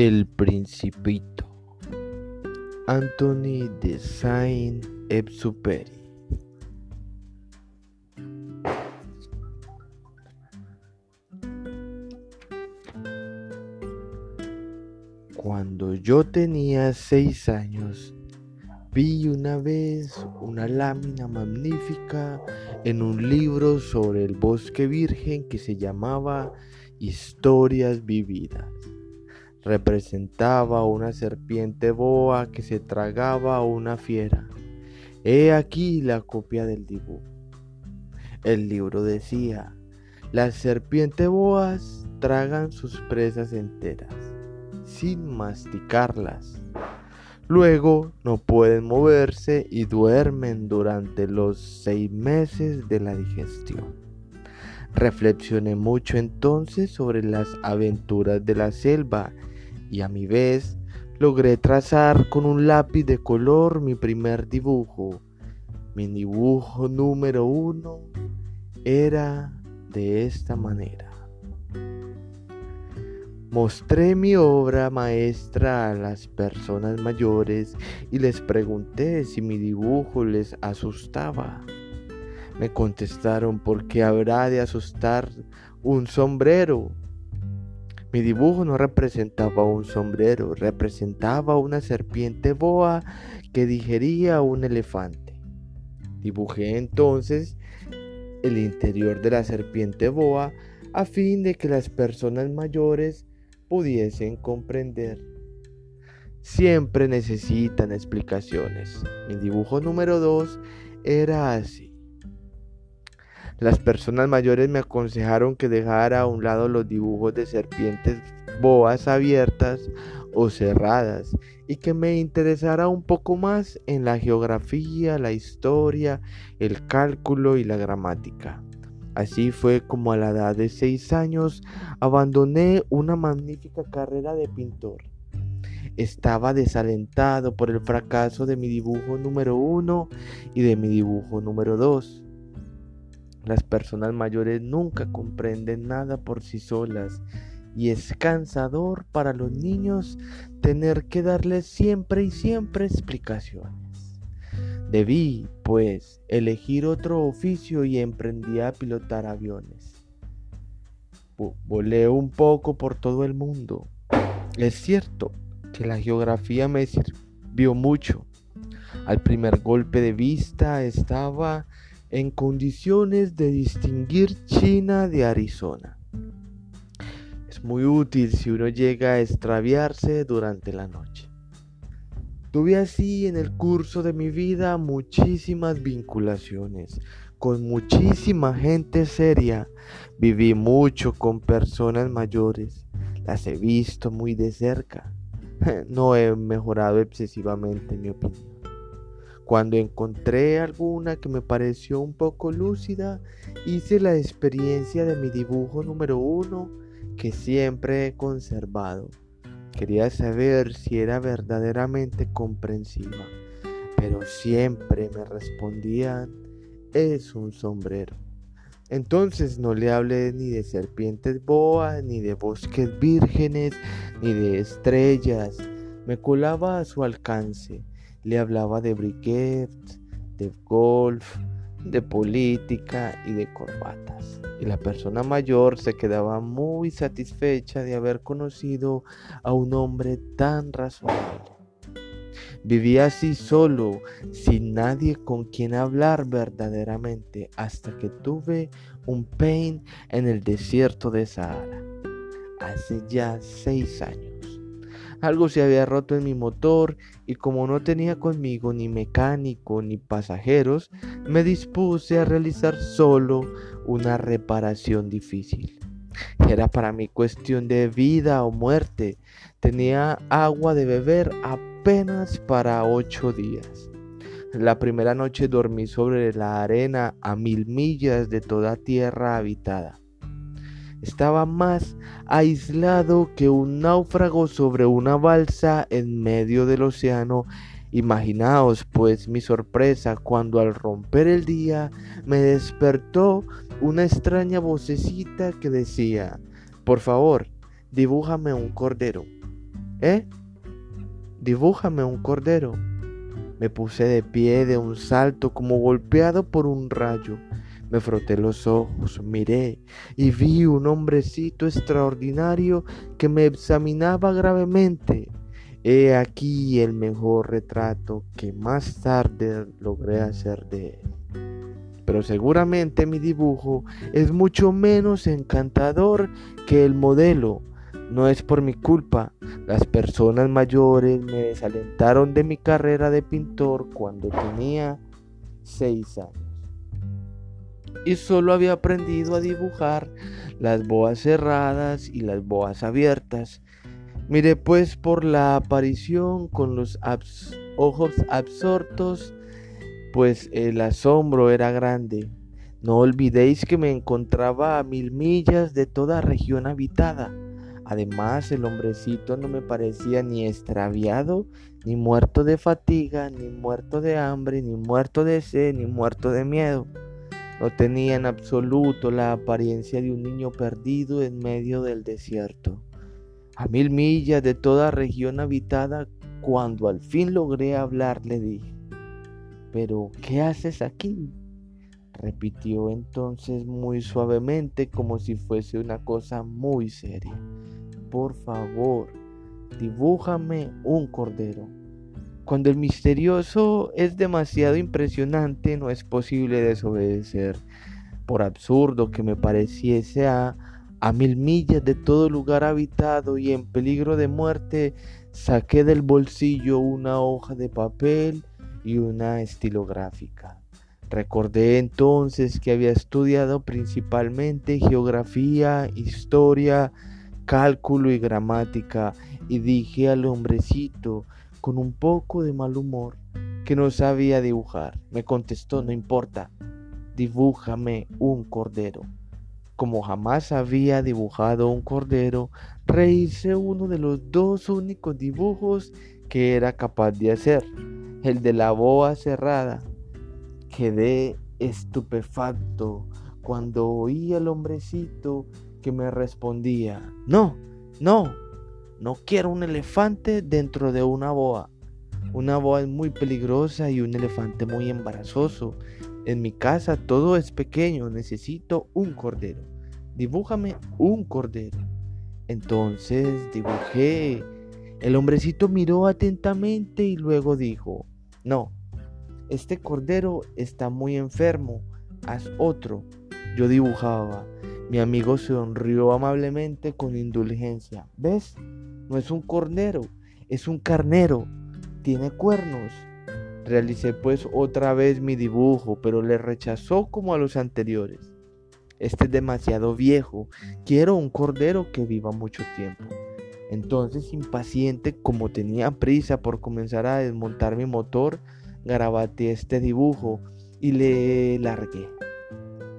El Principito. Anthony de Saint-Exupéry. Cuando yo tenía seis años, vi una vez una lámina magnífica en un libro sobre el bosque virgen que se llamaba Historias Vividas representaba una serpiente boa que se tragaba a una fiera. He aquí la copia del dibujo. El libro decía, las serpientes boas tragan sus presas enteras, sin masticarlas. Luego no pueden moverse y duermen durante los seis meses de la digestión. Reflexioné mucho entonces sobre las aventuras de la selva y a mi vez logré trazar con un lápiz de color mi primer dibujo. Mi dibujo número uno era de esta manera. Mostré mi obra maestra a las personas mayores y les pregunté si mi dibujo les asustaba. Me contestaron, ¿por qué habrá de asustar un sombrero? Mi dibujo no representaba un sombrero, representaba una serpiente boa que digería un elefante. Dibujé entonces el interior de la serpiente boa a fin de que las personas mayores pudiesen comprender. Siempre necesitan explicaciones. Mi dibujo número 2 era así. Las personas mayores me aconsejaron que dejara a un lado los dibujos de serpientes boas abiertas o cerradas y que me interesara un poco más en la geografía, la historia, el cálculo y la gramática. Así fue como a la edad de seis años abandoné una magnífica carrera de pintor. Estaba desalentado por el fracaso de mi dibujo número uno y de mi dibujo número dos. Las personas mayores nunca comprenden nada por sí solas y es cansador para los niños tener que darles siempre y siempre explicaciones. Debí, pues, elegir otro oficio y emprendí a pilotar aviones. Volé un poco por todo el mundo. Es cierto que la geografía me sirvió mucho. Al primer golpe de vista estaba en condiciones de distinguir China de Arizona. Es muy útil si uno llega a extraviarse durante la noche. Tuve así en el curso de mi vida muchísimas vinculaciones con muchísima gente seria. Viví mucho con personas mayores. Las he visto muy de cerca. No he mejorado excesivamente mi opinión. Cuando encontré alguna que me pareció un poco lúcida, hice la experiencia de mi dibujo número uno que siempre he conservado. Quería saber si era verdaderamente comprensiva, pero siempre me respondían, es un sombrero. Entonces no le hablé ni de serpientes boas, ni de bosques vírgenes, ni de estrellas. Me colaba a su alcance le hablaba de briquet, de golf, de política y de corbatas. Y la persona mayor se quedaba muy satisfecha de haber conocido a un hombre tan razonable. Vivía así solo, sin nadie con quien hablar verdaderamente, hasta que tuve un pain en el desierto de Sahara, hace ya seis años. Algo se había roto en mi motor y como no tenía conmigo ni mecánico ni pasajeros, me dispuse a realizar solo una reparación difícil. Era para mí cuestión de vida o muerte. Tenía agua de beber apenas para ocho días. La primera noche dormí sobre la arena a mil millas de toda tierra habitada. Estaba más aislado que un náufrago sobre una balsa en medio del océano. Imaginaos pues mi sorpresa cuando al romper el día me despertó una extraña vocecita que decía, por favor, dibújame un cordero. ¿Eh? Dibújame un cordero. Me puse de pie de un salto como golpeado por un rayo. Me froté los ojos, miré y vi un hombrecito extraordinario que me examinaba gravemente. He aquí el mejor retrato que más tarde logré hacer de él. Pero seguramente mi dibujo es mucho menos encantador que el modelo. No es por mi culpa. Las personas mayores me desalentaron de mi carrera de pintor cuando tenía seis años. Y solo había aprendido a dibujar las boas cerradas y las boas abiertas Miré pues por la aparición con los ojos absortos, pues el asombro era grande. No olvidéis que me encontraba a mil millas de toda región habitada. Además, el hombrecito no me parecía ni extraviado, ni muerto de fatiga, ni muerto de hambre, ni muerto de sed, ni muerto de miedo. No tenía en absoluto la apariencia de un niño perdido en medio del desierto a mil millas de toda región habitada, cuando al fin logré hablar, le dije, ¿pero qué haces aquí? Repitió entonces muy suavemente como si fuese una cosa muy seria. Por favor, dibújame un cordero. Cuando el misterioso es demasiado impresionante, no es posible desobedecer. Por absurdo que me pareciese a a mil millas de todo lugar habitado y en peligro de muerte, saqué del bolsillo una hoja de papel y una estilográfica. Recordé entonces que había estudiado principalmente geografía, historia, cálculo y gramática y dije al hombrecito con un poco de mal humor que no sabía dibujar. Me contestó, no importa, dibújame un cordero como jamás había dibujado un cordero, rehice uno de los dos únicos dibujos que era capaz de hacer, el de la boa cerrada. Quedé estupefacto cuando oí al hombrecito que me respondía, no, no, no quiero un elefante dentro de una boa. Una boa es muy peligrosa y un elefante muy embarazoso. En mi casa todo es pequeño, necesito un cordero. Dibújame un cordero. Entonces dibujé. El hombrecito miró atentamente y luego dijo, no, este cordero está muy enfermo, haz otro. Yo dibujaba. Mi amigo sonrió amablemente con indulgencia. ¿Ves? No es un cordero, es un carnero. Tiene cuernos. Realicé pues otra vez mi dibujo, pero le rechazó como a los anteriores. Este es demasiado viejo. Quiero un cordero que viva mucho tiempo. Entonces, impaciente, como tenía prisa por comenzar a desmontar mi motor, garabateé este dibujo y le largué.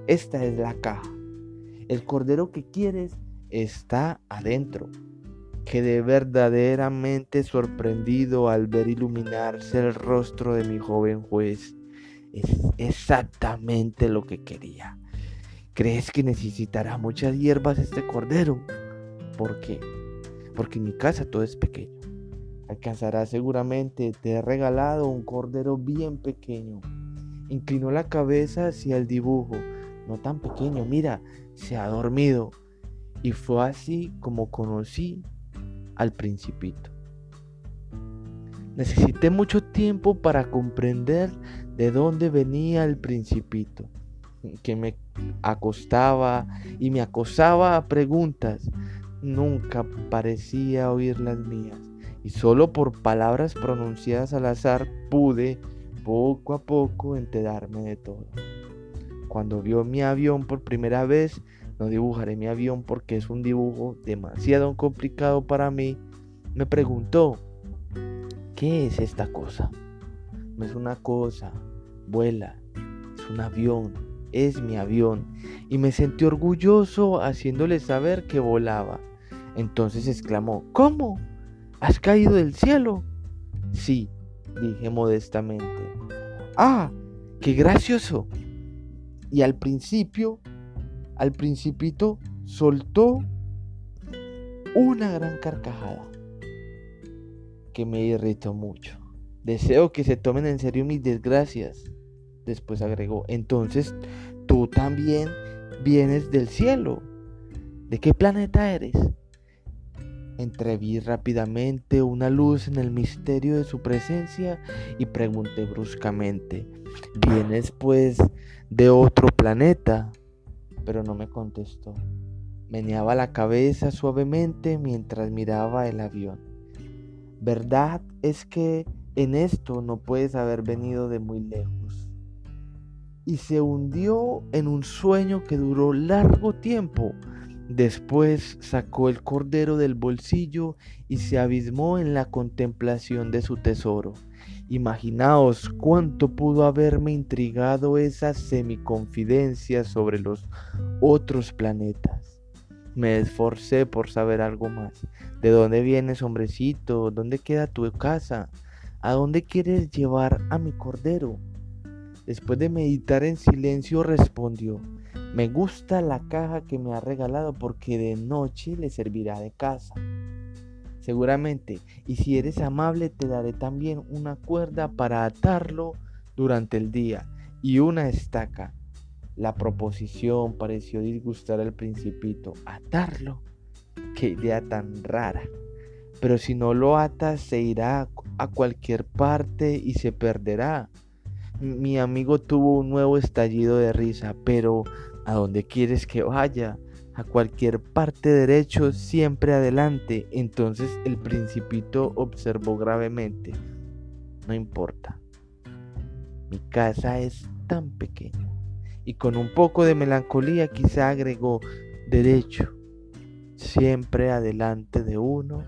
Esta es la caja. El cordero que quieres está adentro. Quedé verdaderamente sorprendido al ver iluminarse el rostro de mi joven juez. Es exactamente lo que quería. ¿Crees que necesitará muchas hierbas este cordero? ¿Por qué? Porque en mi casa todo es pequeño. Alcanzará seguramente, te he regalado un cordero bien pequeño. Inclinó la cabeza hacia el dibujo, no tan pequeño, mira, se ha dormido. Y fue así como conocí al principito. Necesité mucho tiempo para comprender de dónde venía el principito, que me acostaba y me acosaba a preguntas. Nunca parecía oír las mías, y solo por palabras pronunciadas al azar pude poco a poco enterarme de todo. Cuando vio mi avión por primera vez, no dibujaré mi avión porque es un dibujo demasiado complicado para mí, me preguntó, ¿qué es esta cosa? No es una cosa, vuela, es un avión, es mi avión. Y me sentí orgulloso haciéndole saber que volaba. Entonces exclamó, ¿cómo? ¿Has caído del cielo? Sí, dije modestamente. Ah, qué gracioso. Y al principio, al principito, soltó una gran carcajada. que me irritó mucho. Deseo que se tomen en serio mis desgracias. Después agregó, entonces tú también vienes del cielo. ¿De qué planeta eres? Entreví rápidamente una luz en el misterio de su presencia y pregunté bruscamente, ¿vienes pues de otro planeta? Pero no me contestó. Meneaba la cabeza suavemente mientras miraba el avión. Verdad es que en esto no puedes haber venido de muy lejos. Y se hundió en un sueño que duró largo tiempo. Después sacó el cordero del bolsillo y se abismó en la contemplación de su tesoro. Imaginaos cuánto pudo haberme intrigado esa semiconfidencia sobre los otros planetas. Me esforcé por saber algo más. ¿De dónde vienes, hombrecito? ¿Dónde queda tu casa? ¿A dónde quieres llevar a mi cordero? Después de meditar en silencio respondió, me gusta la caja que me ha regalado porque de noche le servirá de casa. Seguramente, y si eres amable te daré también una cuerda para atarlo durante el día y una estaca. La proposición pareció disgustar al principito. ¿Atarlo? Qué idea tan rara. Pero si no lo atas se irá a cualquier parte y se perderá. Mi amigo tuvo un nuevo estallido de risa, pero ¿a dónde quieres que vaya? A cualquier parte derecho, siempre adelante. Entonces el principito observó gravemente. No importa. Mi casa es tan pequeña. Y con un poco de melancolía quizá agregó, derecho, siempre adelante de uno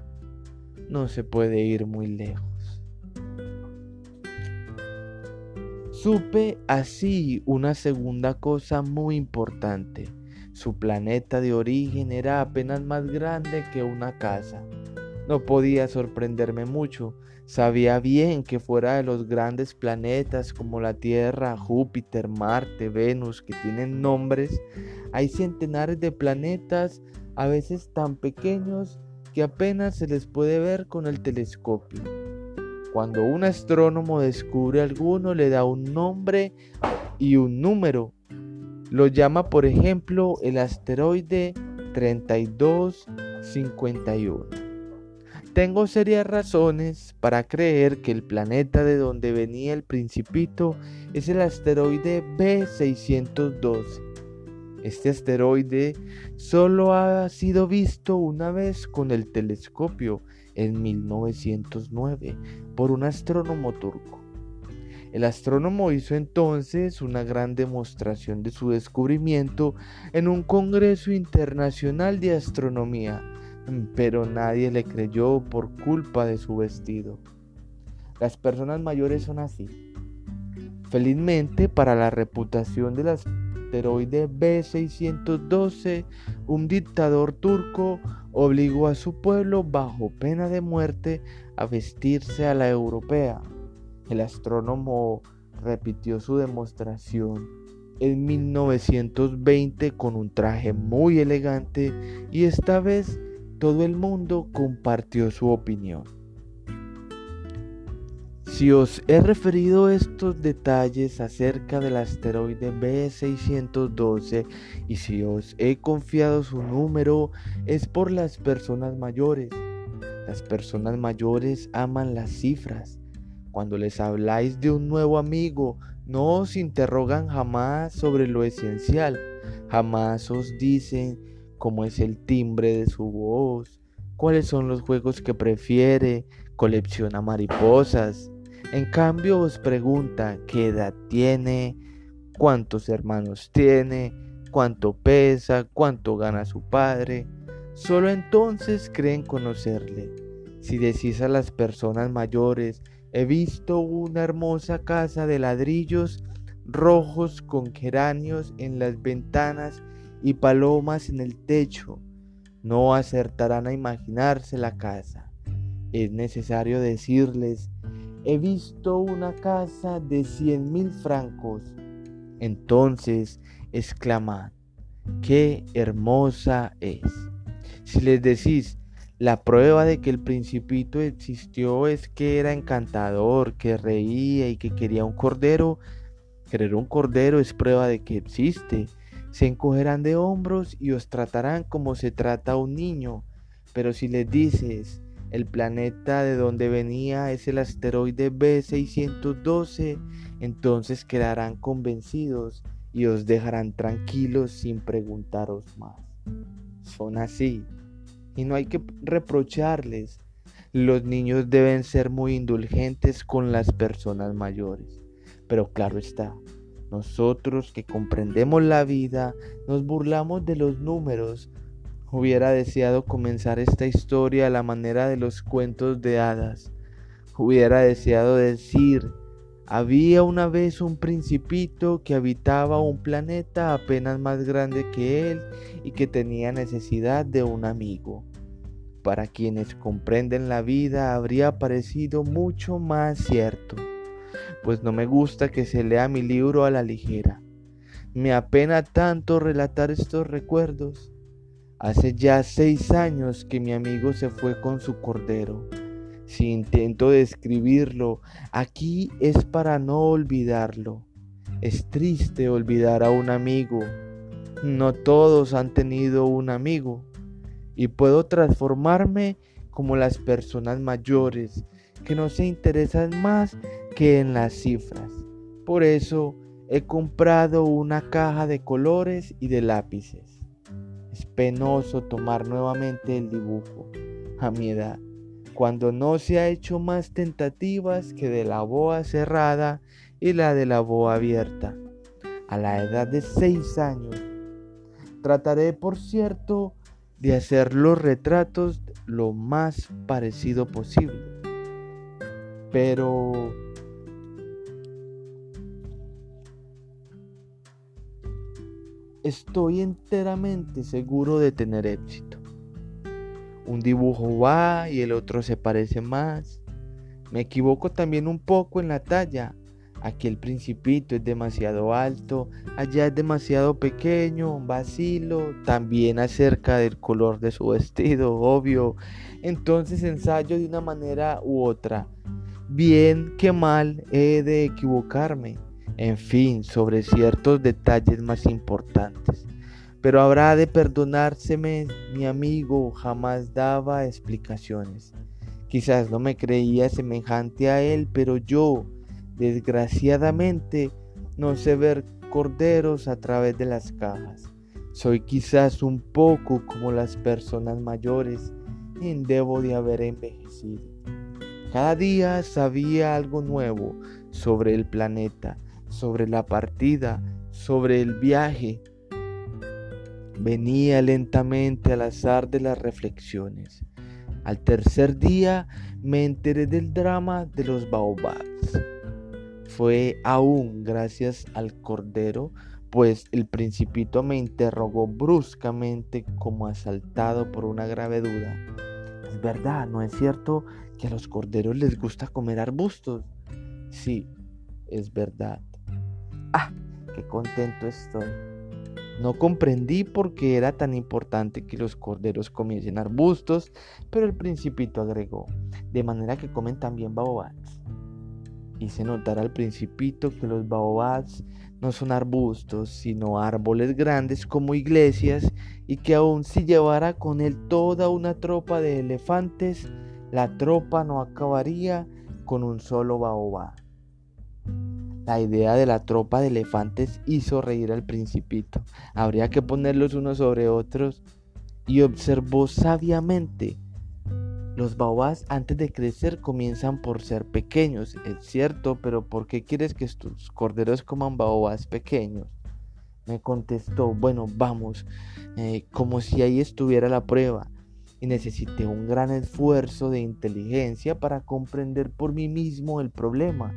no se puede ir muy lejos. Supe así una segunda cosa muy importante. Su planeta de origen era apenas más grande que una casa. No podía sorprenderme mucho. Sabía bien que fuera de los grandes planetas como la Tierra, Júpiter, Marte, Venus, que tienen nombres, hay centenares de planetas, a veces tan pequeños que apenas se les puede ver con el telescopio. Cuando un astrónomo descubre alguno le da un nombre y un número. Lo llama por ejemplo el asteroide 3251. Tengo serias razones para creer que el planeta de donde venía el principito es el asteroide B612 este asteroide solo ha sido visto una vez con el telescopio en 1909 por un astrónomo turco. El astrónomo hizo entonces una gran demostración de su descubrimiento en un Congreso Internacional de Astronomía, pero nadie le creyó por culpa de su vestido. Las personas mayores son así. Felizmente para la reputación de las asteroide B612, un dictador turco obligó a su pueblo bajo pena de muerte a vestirse a la europea. El astrónomo repitió su demostración en 1920 con un traje muy elegante y esta vez todo el mundo compartió su opinión. Si os he referido estos detalles acerca del asteroide B612 y si os he confiado su número es por las personas mayores. Las personas mayores aman las cifras. Cuando les habláis de un nuevo amigo, no os interrogan jamás sobre lo esencial. Jamás os dicen cómo es el timbre de su voz, cuáles son los juegos que prefiere, colecciona mariposas, en cambio os pregunta qué edad tiene, cuántos hermanos tiene, cuánto pesa, cuánto gana su padre. Solo entonces creen conocerle. Si decís a las personas mayores, he visto una hermosa casa de ladrillos rojos con geranios en las ventanas y palomas en el techo, no acertarán a imaginarse la casa. Es necesario decirles he visto una casa de cien mil francos. Entonces exclamad, qué hermosa es. Si les decís, La prueba de que el principito existió es que era encantador, que reía y que quería un cordero. Querer un cordero es prueba de que existe. Se encogerán de hombros y os tratarán como se trata a un niño. Pero si les dices, el planeta de donde venía es el asteroide B612, entonces quedarán convencidos y os dejarán tranquilos sin preguntaros más. Son así y no hay que reprocharles. Los niños deben ser muy indulgentes con las personas mayores. Pero claro está, nosotros que comprendemos la vida nos burlamos de los números. Hubiera deseado comenzar esta historia a la manera de los cuentos de hadas. Hubiera deseado decir había una vez un principito que habitaba un planeta apenas más grande que él y que tenía necesidad de un amigo. Para quienes comprenden la vida habría parecido mucho más cierto, pues no me gusta que se lea mi libro a la ligera. Me apena tanto relatar estos recuerdos. Hace ya seis años que mi amigo se fue con su cordero si intento describirlo, aquí es para no olvidarlo. Es triste olvidar a un amigo. No todos han tenido un amigo. Y puedo transformarme como las personas mayores que no se interesan más que en las cifras. Por eso he comprado una caja de colores y de lápices. Es penoso tomar nuevamente el dibujo a mi edad cuando no se ha hecho más tentativas que de la boa cerrada y la de la boa abierta. A la edad de seis años, trataré, por cierto, de hacer los retratos lo más parecido posible. Pero estoy enteramente seguro de tener éxito un dibujo va y el otro se parece más. Me equivoco también un poco en la talla. Aquí el principito es demasiado alto, allá es demasiado pequeño, vacilo, también acerca del color de su vestido, obvio. Entonces ensayo de una manera u otra. Bien que mal he de equivocarme. En fin, sobre ciertos detalles más importantes. Pero habrá de perdonárseme, mi amigo jamás daba explicaciones. Quizás no me creía semejante a él, pero yo, desgraciadamente, no sé ver corderos a través de las cajas. Soy quizás un poco como las personas mayores y debo de haber envejecido. Cada día sabía algo nuevo sobre el planeta, sobre la partida, sobre el viaje, venía lentamente al azar de las reflexiones. Al tercer día me enteré del drama de los baobabs. Fue aún gracias al cordero, pues el principito me interrogó bruscamente como asaltado por una grave duda. Es verdad, ¿no es cierto que a los corderos les gusta comer arbustos? Sí, es verdad. Ah, qué contento estoy. No comprendí por qué era tan importante que los corderos comiesen arbustos, pero el principito agregó, de manera que comen también baobabs. Hice notar al principito que los baobabs no son arbustos, sino árboles grandes como iglesias, y que aun si llevara con él toda una tropa de elefantes, la tropa no acabaría con un solo baobab. La idea de la tropa de elefantes hizo reír al principito. Habría que ponerlos unos sobre otros. Y observó sabiamente. Los baobás antes de crecer comienzan por ser pequeños, es cierto, pero ¿por qué quieres que tus corderos coman baobás pequeños? Me contestó, bueno, vamos, eh, como si ahí estuviera la prueba. Y necesité un gran esfuerzo de inteligencia para comprender por mí mismo el problema.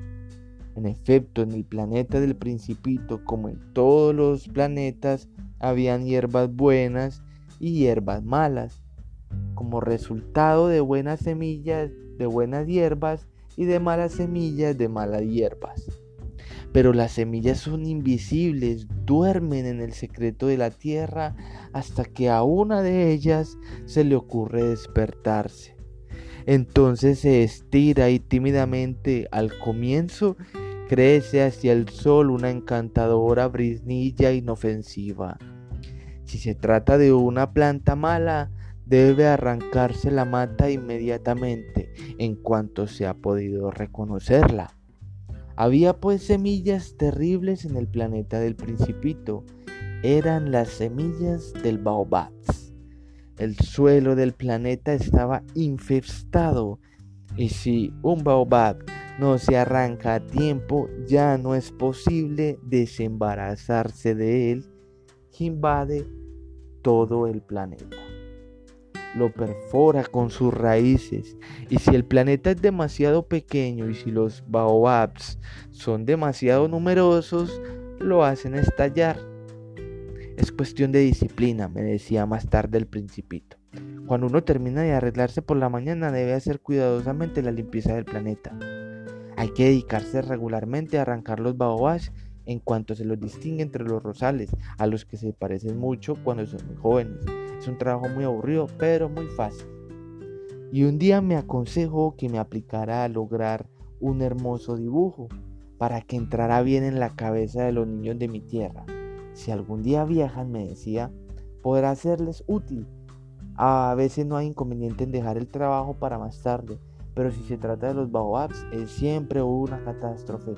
En efecto, en el planeta del principito, como en todos los planetas, habían hierbas buenas y hierbas malas. Como resultado de buenas semillas, de buenas hierbas y de malas semillas, de malas hierbas. pero las semillas son invisibles, duermen en el secreto de la tierra hasta que a una de ellas se le ocurre despertarse. Entonces se estira y tímidamente al comienzo crece hacia el sol una encantadora brisnilla inofensiva. Si se trata de una planta mala, debe arrancarse la mata inmediatamente en cuanto se ha podido reconocerla. Había pues semillas terribles en el planeta del principito. Eran las semillas del baobab. El suelo del planeta estaba infestado y si un baobab no se arranca a tiempo, ya no es posible desembarazarse de él invade todo el planeta. Lo perfora con sus raíces y si el planeta es demasiado pequeño y si los baobabs son demasiado numerosos, lo hacen estallar. Es cuestión de disciplina, me decía más tarde el principito. Cuando uno termina de arreglarse por la mañana debe hacer cuidadosamente la limpieza del planeta. Hay que dedicarse regularmente a arrancar los baobabs en cuanto se los distingue entre los rosales, a los que se parecen mucho cuando son muy jóvenes. Es un trabajo muy aburrido, pero muy fácil. Y un día me aconsejó que me aplicara a lograr un hermoso dibujo para que entrara bien en la cabeza de los niños de mi tierra. Si algún día viajan, me decía, podrá serles útil. A veces no hay inconveniente en dejar el trabajo para más tarde, pero si se trata de los baobabs, es siempre una catástrofe.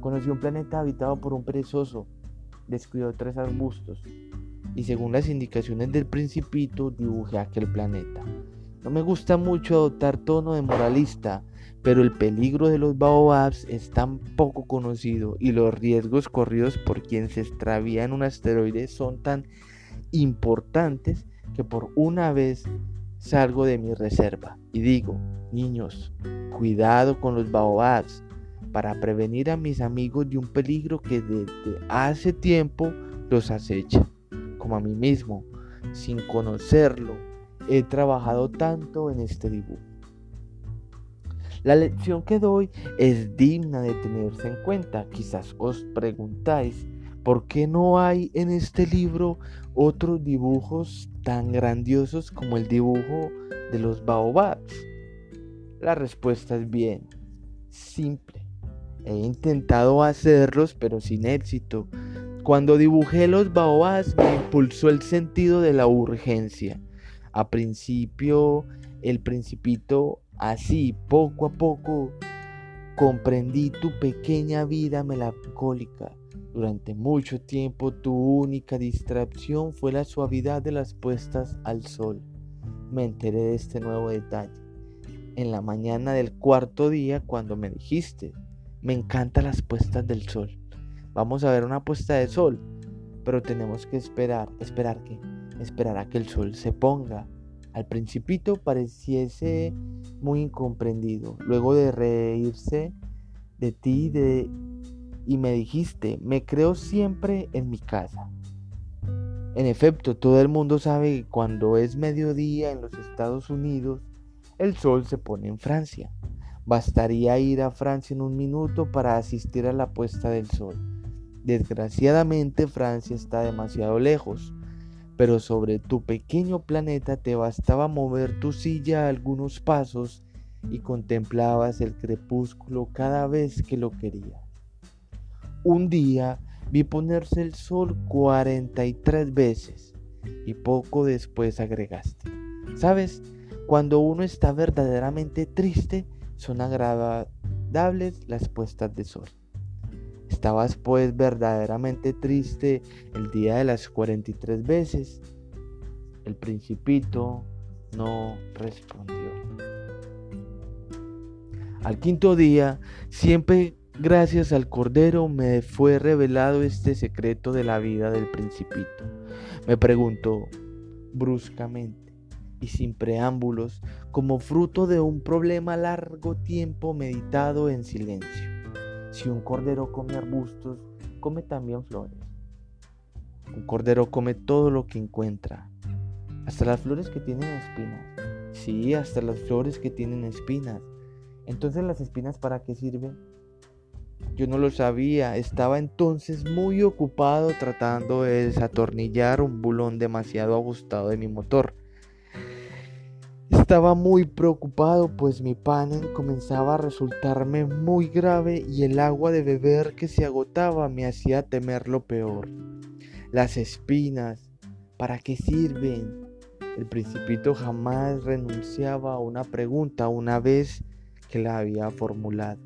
Conocí un planeta habitado por un perezoso, descuidó tres arbustos y según las indicaciones del principito dibujé aquel planeta. No me gusta mucho adoptar tono de moralista, pero el peligro de los baobabs es tan poco conocido y los riesgos corridos por quien se extravía en un asteroide son tan importantes que por una vez salgo de mi reserva y digo, niños, cuidado con los baobabs para prevenir a mis amigos de un peligro que desde hace tiempo los acecha, como a mí mismo, sin conocerlo, he trabajado tanto en este dibujo. La lección que doy es digna de tenerse en cuenta. Quizás os preguntáis, ¿por qué no hay en este libro otros dibujos tan grandiosos como el dibujo de los baobabs? La respuesta es bien, simple. He intentado hacerlos, pero sin éxito. Cuando dibujé los baobabs me impulsó el sentido de la urgencia. A principio, el principito, así, poco a poco, comprendí tu pequeña vida melancólica. Durante mucho tiempo tu única distracción fue la suavidad de las puestas al sol. Me enteré de este nuevo detalle. En la mañana del cuarto día, cuando me dijiste, me encantan las puestas del sol. Vamos a ver una puesta de sol, pero tenemos que esperar, esperar que, esperar a que el sol se ponga. Al principito pareciese muy incomprendido. Luego de reírse de ti de, y me dijiste, me creo siempre en mi casa. En efecto, todo el mundo sabe que cuando es mediodía en los Estados Unidos, el sol se pone en Francia. Bastaría ir a Francia en un minuto para asistir a la puesta del sol. Desgraciadamente Francia está demasiado lejos, pero sobre tu pequeño planeta te bastaba mover tu silla algunos pasos y contemplabas el crepúsculo cada vez que lo querías. Un día vi ponerse el sol 43 veces y poco después agregaste. ¿Sabes? Cuando uno está verdaderamente triste, son agradables las puestas de sol. Estabas pues verdaderamente triste el día de las 43 veces. El principito no respondió. Al quinto día, siempre gracias al Cordero me fue revelado este secreto de la vida del principito. Me preguntó bruscamente y sin preámbulos, como fruto de un problema largo tiempo meditado en silencio. Si un cordero come arbustos, come también flores. Un cordero come todo lo que encuentra, hasta las flores que tienen espinas. Sí, hasta las flores que tienen espinas. Entonces las espinas para qué sirven? Yo no lo sabía, estaba entonces muy ocupado tratando de desatornillar un bulón demasiado ajustado de mi motor. Estaba muy preocupado pues mi panel comenzaba a resultarme muy grave y el agua de beber que se agotaba me hacía temer lo peor. Las espinas, ¿para qué sirven? El principito jamás renunciaba a una pregunta una vez que la había formulado.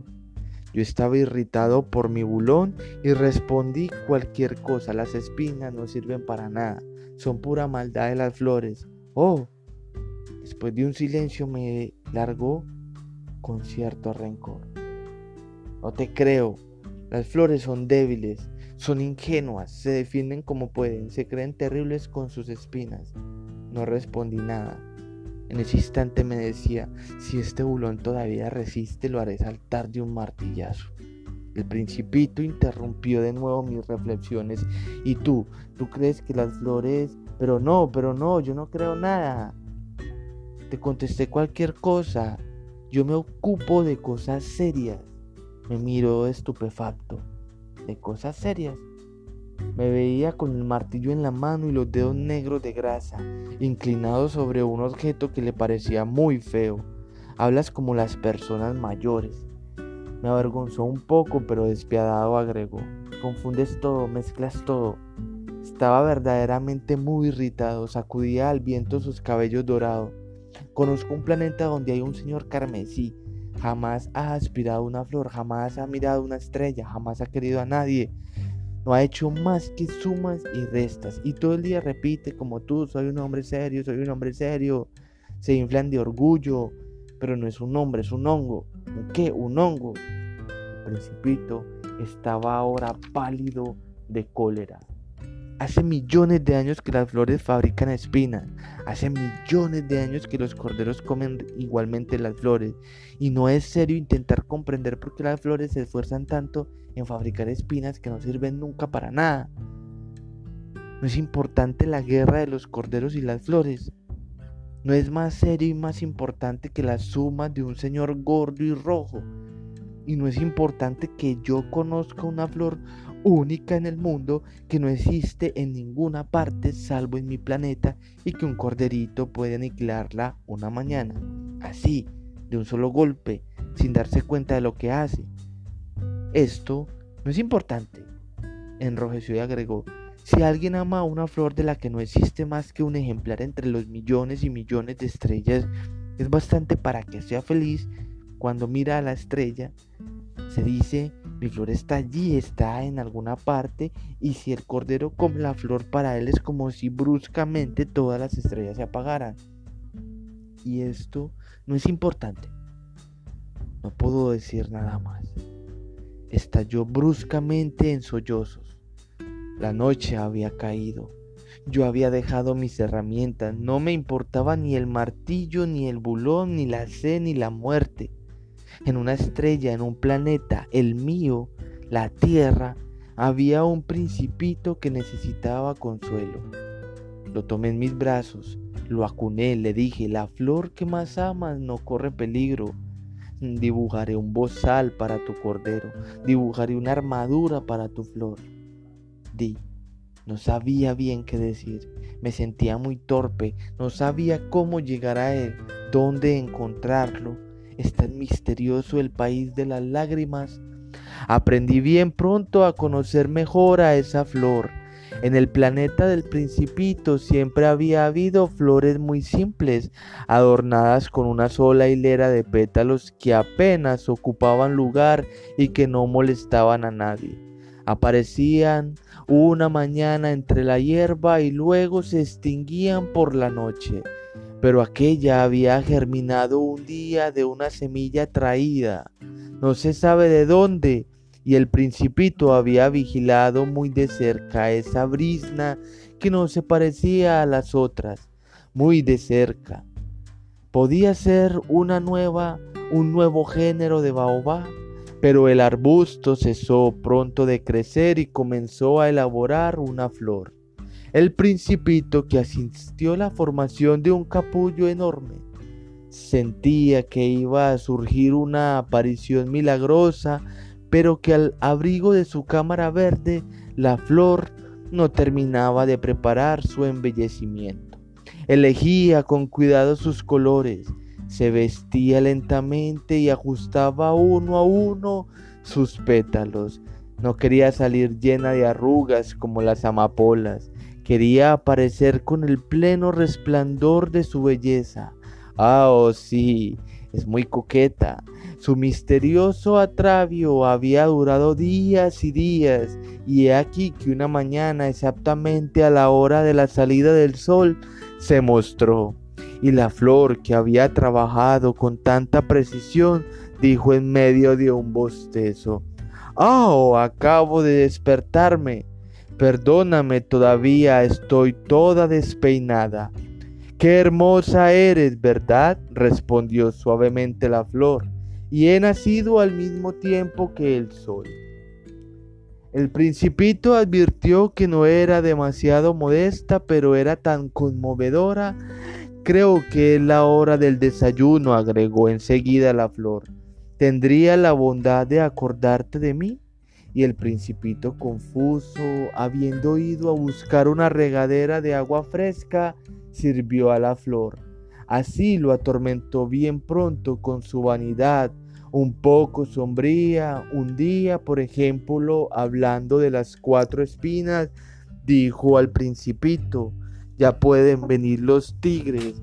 Yo estaba irritado por mi bulón y respondí cualquier cosa. Las espinas no sirven para nada. Son pura maldad de las flores. Oh. Después de un silencio me largó con cierto rencor. No te creo. Las flores son débiles, son ingenuas, se defienden como pueden, se creen terribles con sus espinas. No respondí nada. En ese instante me decía, si este bulón todavía resiste, lo haré saltar de un martillazo. El principito interrumpió de nuevo mis reflexiones. ¿Y tú? ¿Tú crees que las flores... Pero no, pero no, yo no creo nada. Te contesté cualquier cosa. Yo me ocupo de cosas serias. Me miró estupefacto. ¿De cosas serias? Me veía con el martillo en la mano y los dedos negros de grasa, inclinado sobre un objeto que le parecía muy feo. Hablas como las personas mayores. Me avergonzó un poco, pero despiadado agregó. Confundes todo, mezclas todo. Estaba verdaderamente muy irritado, sacudía al viento sus cabellos dorados. Conozco un planeta donde hay un señor carmesí. Jamás ha aspirado una flor, jamás ha mirado una estrella, jamás ha querido a nadie no ha hecho más que sumas y restas. Y todo el día repite como tú, soy un hombre serio, soy un hombre serio. Se inflan de orgullo, pero no es un hombre, es un hongo. ¿Un qué? Un hongo. El principito estaba ahora pálido de cólera. Hace millones de años que las flores fabrican espinas. Hace millones de años que los corderos comen igualmente las flores. Y no es serio intentar comprender por qué las flores se esfuerzan tanto en fabricar espinas que no sirven nunca para nada. No es importante la guerra de los corderos y las flores. No es más serio y más importante que la suma de un señor gordo y rojo. Y no es importante que yo conozca una flor única en el mundo que no existe en ninguna parte salvo en mi planeta y que un corderito puede aniquilarla una mañana, así, de un solo golpe, sin darse cuenta de lo que hace. Esto no es importante, enrojeció y agregó, si alguien ama una flor de la que no existe más que un ejemplar entre los millones y millones de estrellas, es bastante para que sea feliz. Cuando mira a la estrella se dice, mi flor está allí, está en alguna parte, y si el cordero come la flor para él es como si bruscamente todas las estrellas se apagaran. Y esto no es importante. No puedo decir nada más. Estalló bruscamente en sollozos. La noche había caído. Yo había dejado mis herramientas. No me importaba ni el martillo, ni el bulón, ni la sed, ni la muerte en una estrella, en un planeta, el mío, la Tierra, había un principito que necesitaba consuelo. Lo tomé en mis brazos, lo acuné, le dije, la flor que más amas no corre peligro. Dibujaré un bozal para tu cordero, dibujaré una armadura para tu flor. Di, no sabía bien qué decir, me sentía muy torpe, no sabía cómo llegar a él, dónde encontrarlo es tan misterioso el país de las lágrimas. Aprendí bien pronto a conocer mejor a esa flor. En el planeta del principito siempre había habido flores muy simples, adornadas con una sola hilera de pétalos que apenas ocupaban lugar y que no molestaban a nadie. Aparecían una mañana entre la hierba y luego se extinguían por la noche pero aquella había germinado un día de una semilla traída, no se sabe de dónde, y el principito había vigilado muy de cerca esa brisna que no se parecía a las otras, muy de cerca. Podía ser una nueva, un nuevo género de baobá, pero el arbusto cesó pronto de crecer y comenzó a elaborar una flor el principito que asistió a la formación de un capullo enorme. Sentía que iba a surgir una aparición milagrosa, pero que al abrigo de su cámara verde, la flor no terminaba de preparar su embellecimiento. Elegía con cuidado sus colores, se vestía lentamente y ajustaba uno a uno sus pétalos. No quería salir llena de arrugas como las amapolas, quería aparecer con el pleno resplandor de su belleza. Ah, oh sí, es muy coqueta. Su misterioso atravio había durado días y días, y he aquí que una mañana, exactamente a la hora de la salida del sol, se mostró y la flor que había trabajado con tanta precisión dijo en medio de un bostezo, Oh, acabo de despertarme. Perdóname, todavía estoy toda despeinada. Qué hermosa eres, ¿verdad? respondió suavemente la flor, y he nacido al mismo tiempo que el sol. El principito advirtió que no era demasiado modesta, pero era tan conmovedora Creo que es la hora del desayuno, agregó enseguida la flor. ¿Tendría la bondad de acordarte de mí? Y el principito confuso, habiendo ido a buscar una regadera de agua fresca, sirvió a la flor. Así lo atormentó bien pronto con su vanidad, un poco sombría. Un día, por ejemplo, hablando de las cuatro espinas, dijo al principito, ya pueden venir los tigres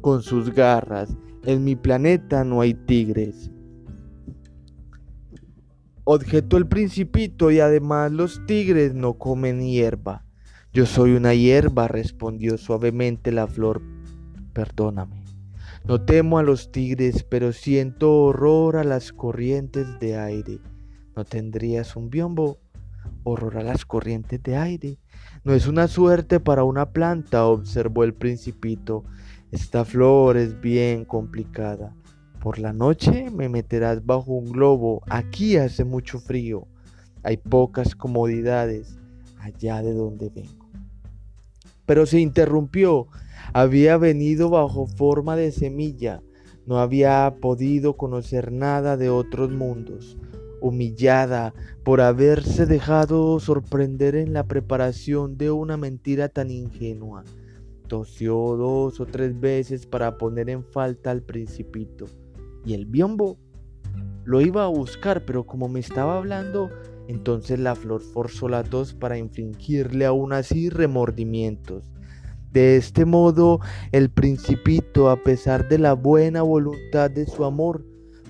con sus garras. En mi planeta no hay tigres. Objetó el principito y además los tigres no comen hierba. Yo soy una hierba, respondió suavemente la flor. Perdóname. No temo a los tigres, pero siento horror a las corrientes de aire. ¿No tendrías un biombo? Horror a las corrientes de aire. No es una suerte para una planta, observó el principito. Esta flor es bien complicada. Por la noche me meterás bajo un globo. Aquí hace mucho frío. Hay pocas comodidades allá de donde vengo. Pero se interrumpió. Había venido bajo forma de semilla. No había podido conocer nada de otros mundos humillada por haberse dejado sorprender en la preparación de una mentira tan ingenua. Tosió dos o tres veces para poner en falta al principito. ¿Y el biombo? Lo iba a buscar, pero como me estaba hablando, entonces la flor forzó la tos para infligirle aún así remordimientos. De este modo, el principito, a pesar de la buena voluntad de su amor,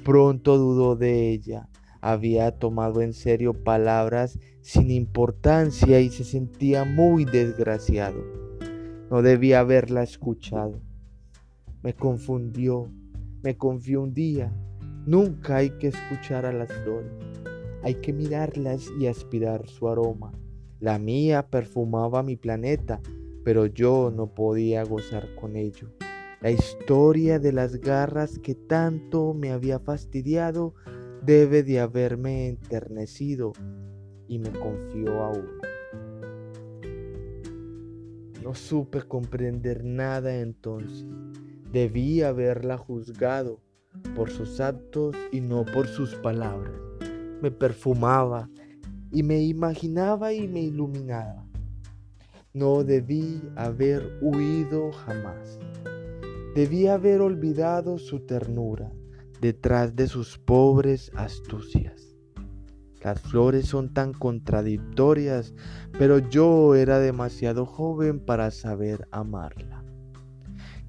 pronto dudó de ella había tomado en serio palabras sin importancia y se sentía muy desgraciado. No debía haberla escuchado. Me confundió, me confió un día. Nunca hay que escuchar a las flores. Hay que mirarlas y aspirar su aroma. La mía perfumaba mi planeta, pero yo no podía gozar con ello. La historia de las garras que tanto me había fastidiado debe de haberme enternecido y me confió aún. No supe comprender nada entonces. Debí haberla juzgado por sus actos y no por sus palabras. Me perfumaba y me imaginaba y me iluminaba. No debí haber huido jamás. Debí haber olvidado su ternura detrás de sus pobres astucias. Las flores son tan contradictorias, pero yo era demasiado joven para saber amarla.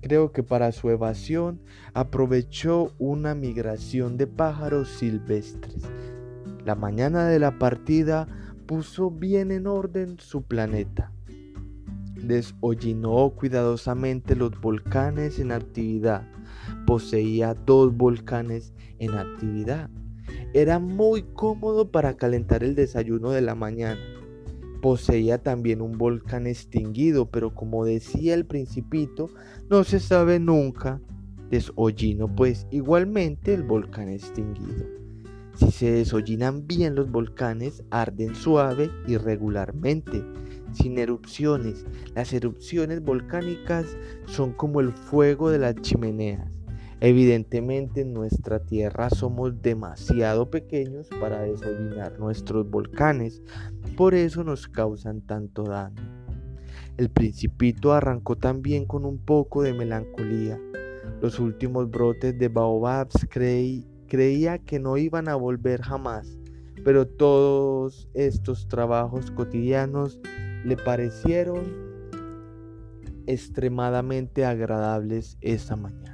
Creo que para su evasión aprovechó una migración de pájaros silvestres. La mañana de la partida puso bien en orden su planeta. Desollinó cuidadosamente los volcanes en actividad poseía dos volcanes en actividad. Era muy cómodo para calentar el desayuno de la mañana. Poseía también un volcán extinguido, pero como decía el principito, no se sabe nunca. Desollino pues igualmente el volcán extinguido. Si se desollinan bien los volcanes, arden suave y regularmente, sin erupciones. Las erupciones volcánicas son como el fuego de las chimeneas Evidentemente en nuestra tierra somos demasiado pequeños para desollinar nuestros volcanes, por eso nos causan tanto daño. El principito arrancó también con un poco de melancolía. Los últimos brotes de baobabs creía que no iban a volver jamás, pero todos estos trabajos cotidianos le parecieron extremadamente agradables esa mañana.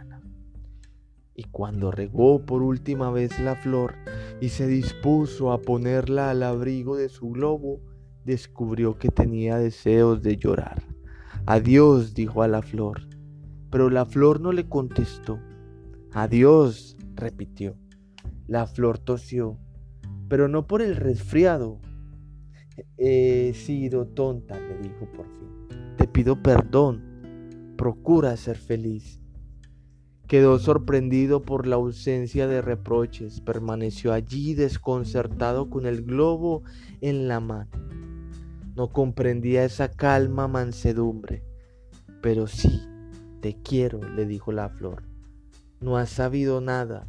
Y cuando regó por última vez la flor y se dispuso a ponerla al abrigo de su globo, descubrió que tenía deseos de llorar. Adiós, dijo a la flor. Pero la flor no le contestó. Adiós, repitió. La flor tosió, pero no por el resfriado. He sido tonta, le dijo por fin. Te pido perdón. Procura ser feliz. Quedó sorprendido por la ausencia de reproches. Permaneció allí desconcertado con el globo en la mano. No comprendía esa calma mansedumbre. Pero sí, te quiero, le dijo la flor. No has sabido nada.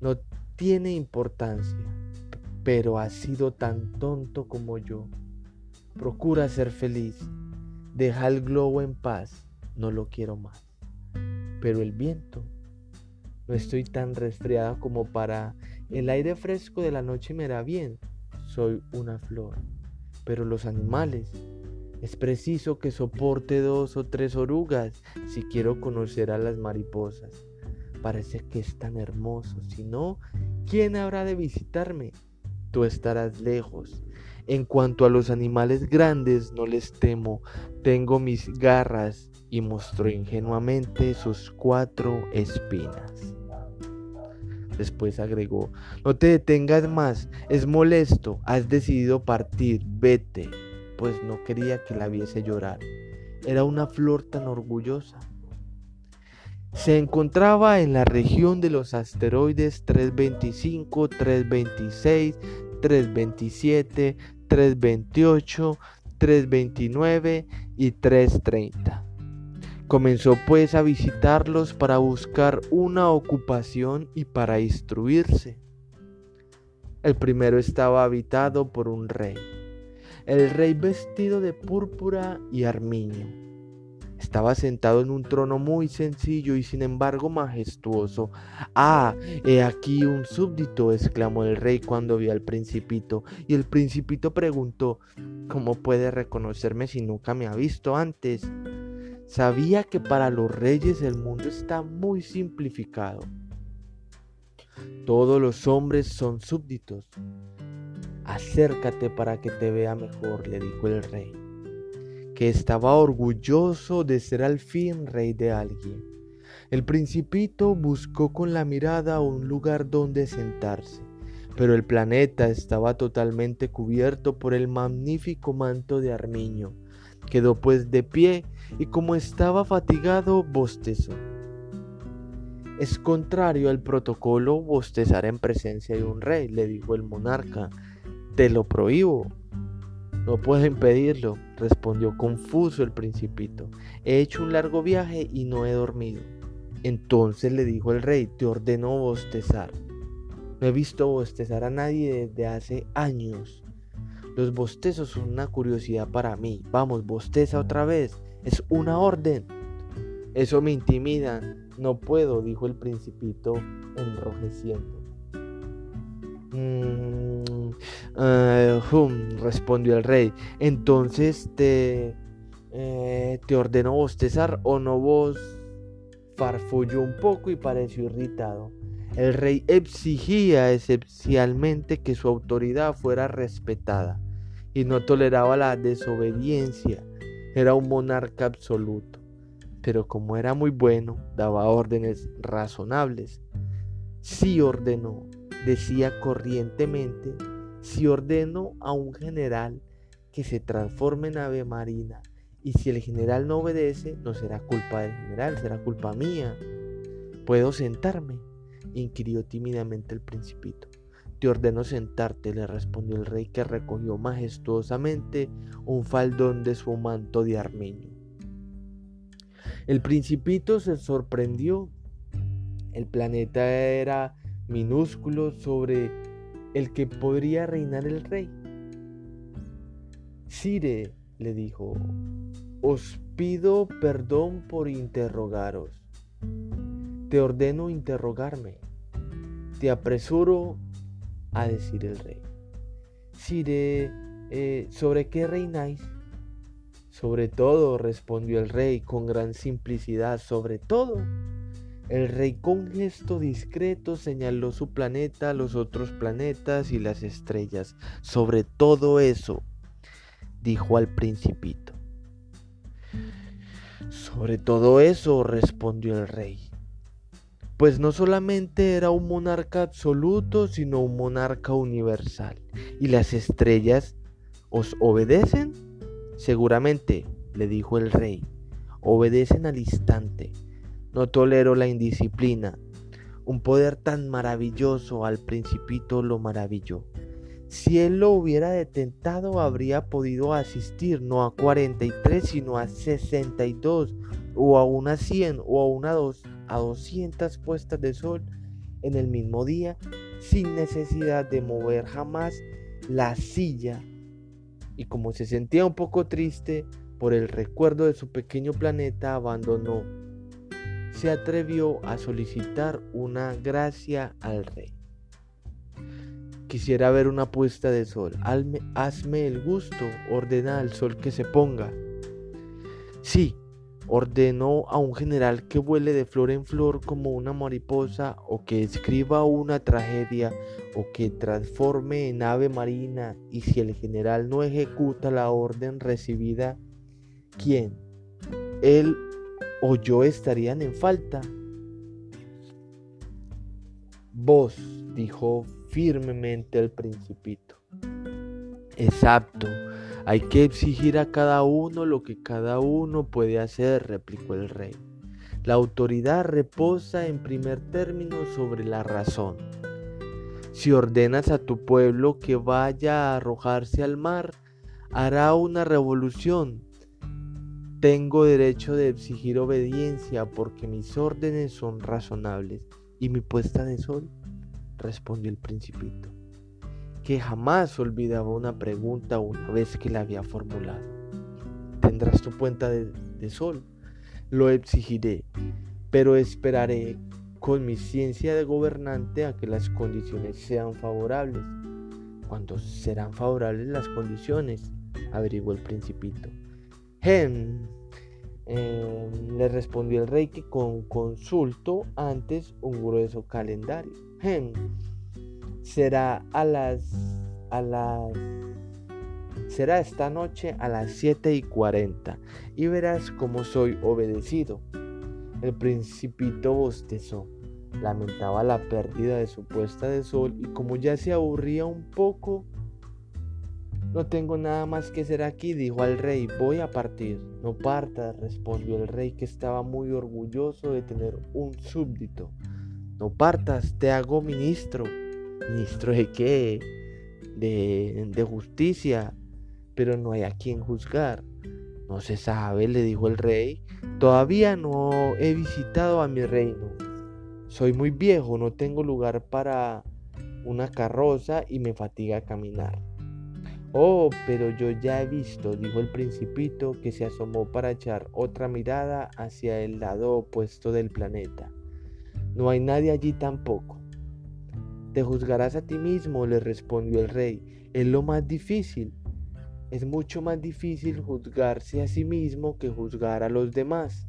No tiene importancia. Pero has sido tan tonto como yo. Procura ser feliz. Deja el globo en paz. No lo quiero más. Pero el viento. No estoy tan resfriada como para... El aire fresco de la noche me da bien. Soy una flor. Pero los animales es preciso que soporte dos o tres orugas si quiero conocer a las mariposas. Parece que es tan hermoso. Si no, ¿quién habrá de visitarme? Tú estarás lejos. En cuanto a los animales grandes, no les temo. Tengo mis garras y mostró ingenuamente sus cuatro espinas. Después agregó, no te detengas más, es molesto, has decidido partir, vete pues no quería que la viese llorar. Era una flor tan orgullosa. Se encontraba en la región de los asteroides 325, 326, 327, 328, 329 y 330. Comenzó pues a visitarlos para buscar una ocupación y para instruirse. El primero estaba habitado por un rey el rey vestido de púrpura y armiño. Estaba sentado en un trono muy sencillo y sin embargo majestuoso. Ah, he aquí un súbdito, exclamó el rey cuando vio al principito. Y el principito preguntó, ¿cómo puede reconocerme si nunca me ha visto antes? Sabía que para los reyes el mundo está muy simplificado. Todos los hombres son súbditos. Acércate para que te vea mejor, le dijo el rey, que estaba orgulloso de ser al fin rey de alguien. El principito buscó con la mirada un lugar donde sentarse, pero el planeta estaba totalmente cubierto por el magnífico manto de armiño. Quedó pues de pie y como estaba fatigado, bostezó. Es contrario al protocolo bostezar en presencia de un rey, le dijo el monarca, te lo prohíbo. No puedo impedirlo, respondió confuso el principito. He hecho un largo viaje y no he dormido. Entonces le dijo el rey, te ordeno bostezar. No he visto bostezar a nadie desde hace años. Los bostezos son una curiosidad para mí. Vamos, bosteza otra vez. Es una orden. Eso me intimida. No puedo, dijo el principito enrojeciendo. Mm, eh, respondió el rey. Entonces te, eh, te ordenó bostezar o no vos farfulló un poco y pareció irritado. El rey exigía esencialmente que su autoridad fuera respetada y no toleraba la desobediencia. Era un monarca absoluto, pero como era muy bueno, daba órdenes razonables. Sí ordenó decía corrientemente, si ordeno a un general que se transforme en ave marina y si el general no obedece, no será culpa del general, será culpa mía. ¿Puedo sentarme? inquirió tímidamente el principito. Te ordeno sentarte, le respondió el rey que recogió majestuosamente un faldón de su manto de armeño. El principito se sorprendió El planeta era minúsculo sobre el que podría reinar el rey. Sire, le dijo, os pido perdón por interrogaros. Te ordeno interrogarme. Te apresuro a decir el rey. Sire, eh, ¿sobre qué reináis? Sobre todo, respondió el rey con gran simplicidad, sobre todo. El rey con gesto discreto señaló su planeta, los otros planetas y las estrellas. Sobre todo eso, dijo al principito. Sobre todo eso, respondió el rey. Pues no solamente era un monarca absoluto, sino un monarca universal. ¿Y las estrellas os obedecen? Seguramente, le dijo el rey, obedecen al instante. No tolero la indisciplina. Un poder tan maravilloso al principito lo maravilló. Si él lo hubiera detentado, habría podido asistir no a 43, sino a 62, o a una 100, o a una dos, a 200 puestas de sol en el mismo día, sin necesidad de mover jamás la silla. Y como se sentía un poco triste por el recuerdo de su pequeño planeta, abandonó. Se atrevió a solicitar una gracia al rey. Quisiera ver una puesta de sol. hazme el gusto, ordena al sol que se ponga. Sí, ordenó a un general que vuele de flor en flor como una mariposa, o que escriba una tragedia, o que transforme en ave marina, y si el general no ejecuta la orden recibida, ¿quién? Él o yo estarían en falta. Vos, dijo firmemente el principito. Exacto, hay que exigir a cada uno lo que cada uno puede hacer, replicó el rey. La autoridad reposa en primer término sobre la razón. Si ordenas a tu pueblo que vaya a arrojarse al mar, hará una revolución. Tengo derecho de exigir obediencia porque mis órdenes son razonables y mi puesta de sol respondió el principito, que jamás olvidaba una pregunta una vez que la había formulado. Tendrás tu cuenta de, sol, lo exigiré, pero esperaré con mi ciencia de gobernante a que las condiciones sean favorables. Cuando serán favorables las condiciones? averiguó el principito. Hem, em, le respondió el rey que con consulto antes un grueso calendario será a las a las será esta noche a las 7 y 40 y verás cómo soy obedecido. El principito bostezó, lamentaba la pérdida de su puesta de sol y como ya se aburría un poco, no tengo nada más que hacer aquí, dijo al rey, voy a partir. No partas, respondió el rey que estaba muy orgulloso de tener un súbdito. No partas, te hago ministro. ¿Ministro de qué? De, justicia. Pero no hay a quien juzgar. No se sabe, le dijo el rey. Todavía no he visitado a mi reino. Soy muy viejo, no tengo lugar para una carroza y me fatiga caminar. Oh, pero yo ya he visto, dijo el principito, que se asomó para echar otra mirada hacia el lado opuesto del planeta. No hay nadie allí tampoco. Te juzgarás a ti mismo, le respondió el rey. Es lo más difícil. Es mucho más difícil juzgarse a sí mismo que juzgar a los demás.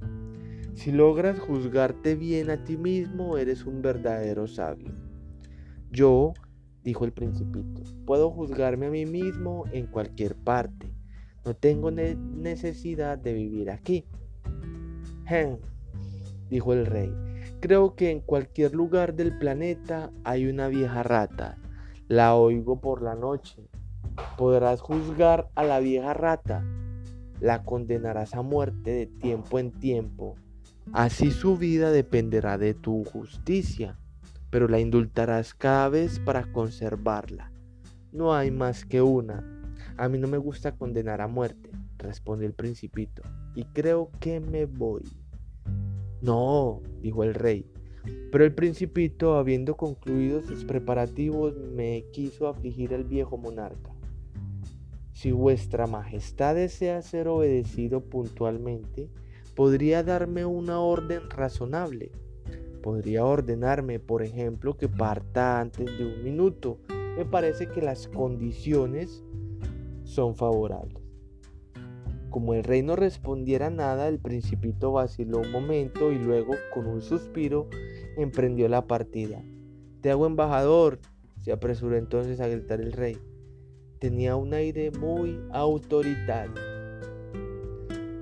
Si logras juzgarte bien a ti mismo, eres un verdadero sabio. Yo, dijo el principito, puedo juzgarme a mí mismo en cualquier parte. No tengo necesidad de vivir aquí. Hen, dijo el rey, Creo que en cualquier lugar del planeta hay una vieja rata. La oigo por la noche. Podrás juzgar a la vieja rata. La condenarás a muerte de tiempo en tiempo. Así su vida dependerá de tu justicia, pero la indultarás cada vez para conservarla. No hay más que una. A mí no me gusta condenar a muerte, respondió el principito, y creo que me voy. No, dijo el rey, Pero el principito, habiendo concluido sus preparativos, me quiso afligir el viejo monarca. Si vuestra majestad desea ser obedecido puntualmente, podría darme una orden razonable. Podría ordenarme, por ejemplo, que parta antes de un minuto. Me parece que las condiciones son favorables. Como el rey no respondiera nada, el principito vaciló un momento y luego, con un suspiro, emprendió la partida. Te hago embajador, se apresuró entonces a gritar el rey. Tenía un aire muy autoritario.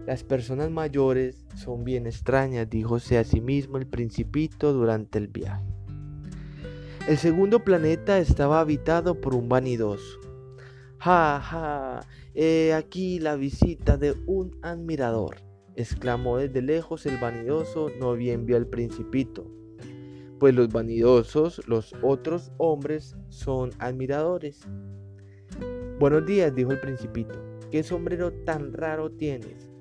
Las personas mayores son bien extrañas, díjose a sí mismo el principito durante el viaje. El segundo planeta estaba habitado por un vanidoso. Ja, ja, he aquí la visita de un admirador, exclamó desde lejos el vanidoso, no bien vio al principito. Pues los vanidosos, los otros hombres, son admiradores. Buenos días, dijo el principito. ¿Qué sombrero tan raro tienes?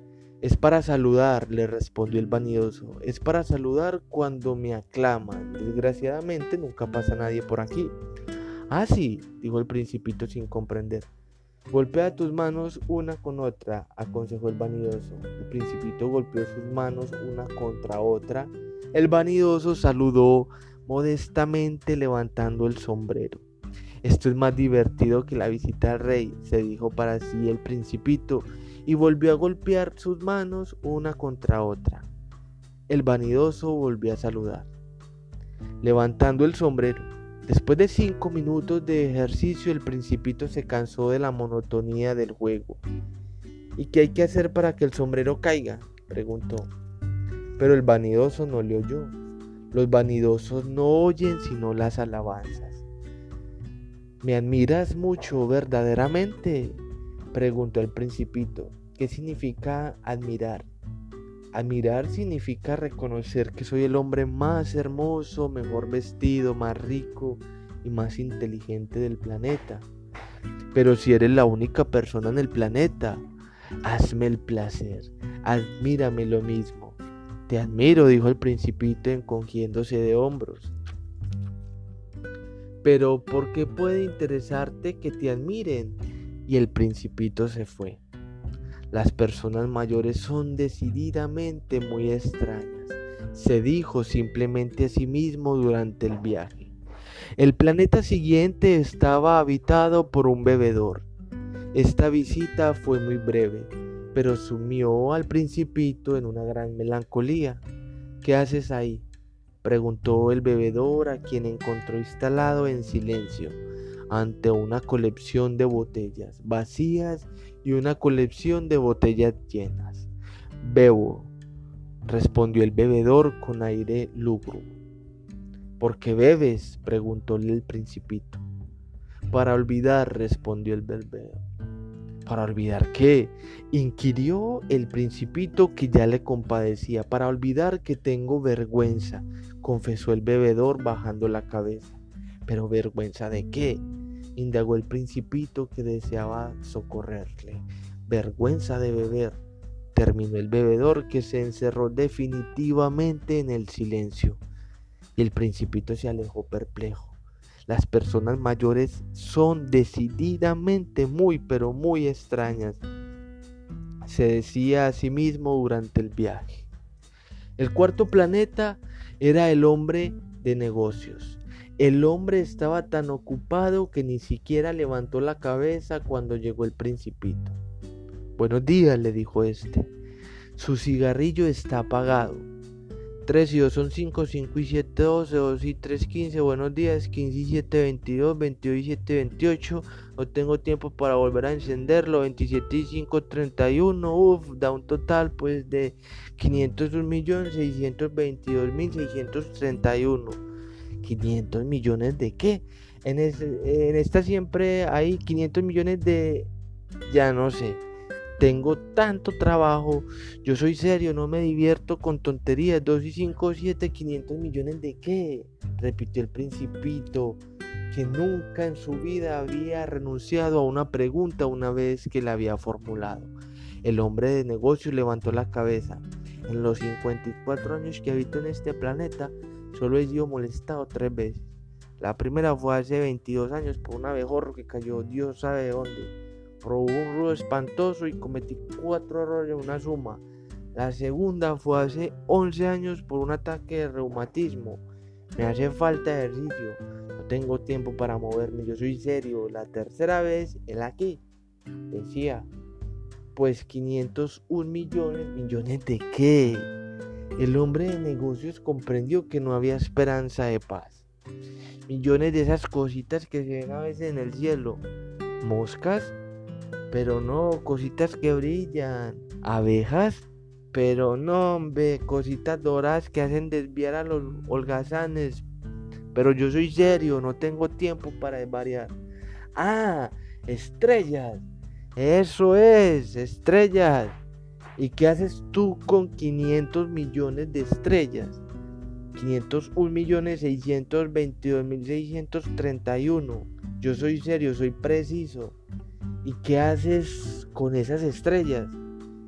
Es para saludar, le respondió el vanidoso. Es para saludar cuando me aclaman. Desgraciadamente nunca pasa nadie por aquí. Ah, sí, dijo el principito sin comprender. Golpea tus manos una con otra, aconsejó el vanidoso. El principito golpeó sus manos una contra otra. El vanidoso saludó modestamente levantando el sombrero. Esto es más divertido que la visita al rey, se dijo para sí el principito, y volvió a golpear sus manos una contra otra. El vanidoso volvió a saludar, levantando el sombrero. Después de cinco minutos de ejercicio, el principito se cansó de la monotonía del juego. ¿Y qué hay que hacer para que el sombrero caiga? preguntó. Pero el vanidoso no le oyó. Los vanidosos no oyen sino las alabanzas. ¿Me admiras mucho verdaderamente? preguntó el principito. ¿Qué significa admirar? Admirar significa reconocer que soy el hombre más hermoso, mejor vestido, más rico y más inteligente del planeta. Pero si eres la única persona en el planeta, hazme el placer, admírame lo mismo. Te admiro, dijo el principito encogiéndose de hombros. Pero ¿por qué puede interesarte que te admiren? Y el principito se fue. Las personas mayores son decididamente muy extrañas, se dijo simplemente a sí mismo durante el viaje. El planeta siguiente estaba habitado por un bebedor. Esta visita fue muy breve, pero sumió al principito en una gran melancolía. ¿Qué haces ahí? preguntó el bebedor a quien encontró instalado en silencio ante una colección de botellas vacías y una colección de botellas llenas. Bebo, respondió el bebedor con aire lúgubre. ¿Por qué bebes? preguntóle el principito. Para olvidar, respondió el bebedor. ¿Para olvidar qué? inquirió el principito que ya le compadecía. Para olvidar que tengo vergüenza, confesó el bebedor bajando la cabeza. ¿Pero vergüenza de qué? indagó el principito que deseaba socorrerle. Vergüenza de beber, terminó el bebedor que se encerró definitivamente en el silencio. Y el principito se alejó perplejo. Las personas mayores son decididamente muy, pero muy extrañas, se decía a sí mismo durante el viaje. El cuarto planeta era el hombre de negocios. El hombre estaba tan ocupado que ni siquiera levantó la cabeza cuando llegó el principito. Buenos días, le dijo este. Su cigarrillo está apagado. 3 y 2 son 5, 5 y 7, 12, 2 y 3, 15. Buenos días, 15 y 7, 22, 22 y 7, 28. No tengo tiempo para volver a encenderlo. 27 y 5, 31. Uf, da un total pues de 501 500 millones de qué? En, en esta siempre hay 500 millones de... Ya no sé tengo tanto trabajo, yo soy serio, no me divierto con tonterías. 2 y 5, 7, 500 millones de qué? Repitió el principito, que nunca en su vida había renunciado a una pregunta una vez que la había formulado. El hombre de negocios levantó la cabeza. En los 54 años que habito en este planeta, solo he sido molestado tres veces. La primera fue hace 22 años por un abejorro que cayó Dios sabe de dónde. Probó un ruido espantoso y cometí cuatro errores en una suma. La segunda fue hace 11 años por un ataque de reumatismo. Me hace falta ejercicio. No tengo tiempo para moverme. Yo soy serio. La tercera vez, él aquí. Decía, pues 501 millones. ¿Millones de qué? El hombre de negocios comprendió que no había esperanza de paz. Millones de esas cositas que se ven a veces en el cielo. Moscas, pero no, cositas que brillan. Abejas, pero no, hombre, cositas doradas que hacen desviar a los holgazanes. Pero yo soy serio, no tengo tiempo para desvariar. Ah, estrellas. Eso es, estrellas. ¿Y qué haces tú con 500 millones de estrellas? 501 millones 622 mil 631. Yo soy serio, soy preciso. ¿Y qué haces con esas estrellas?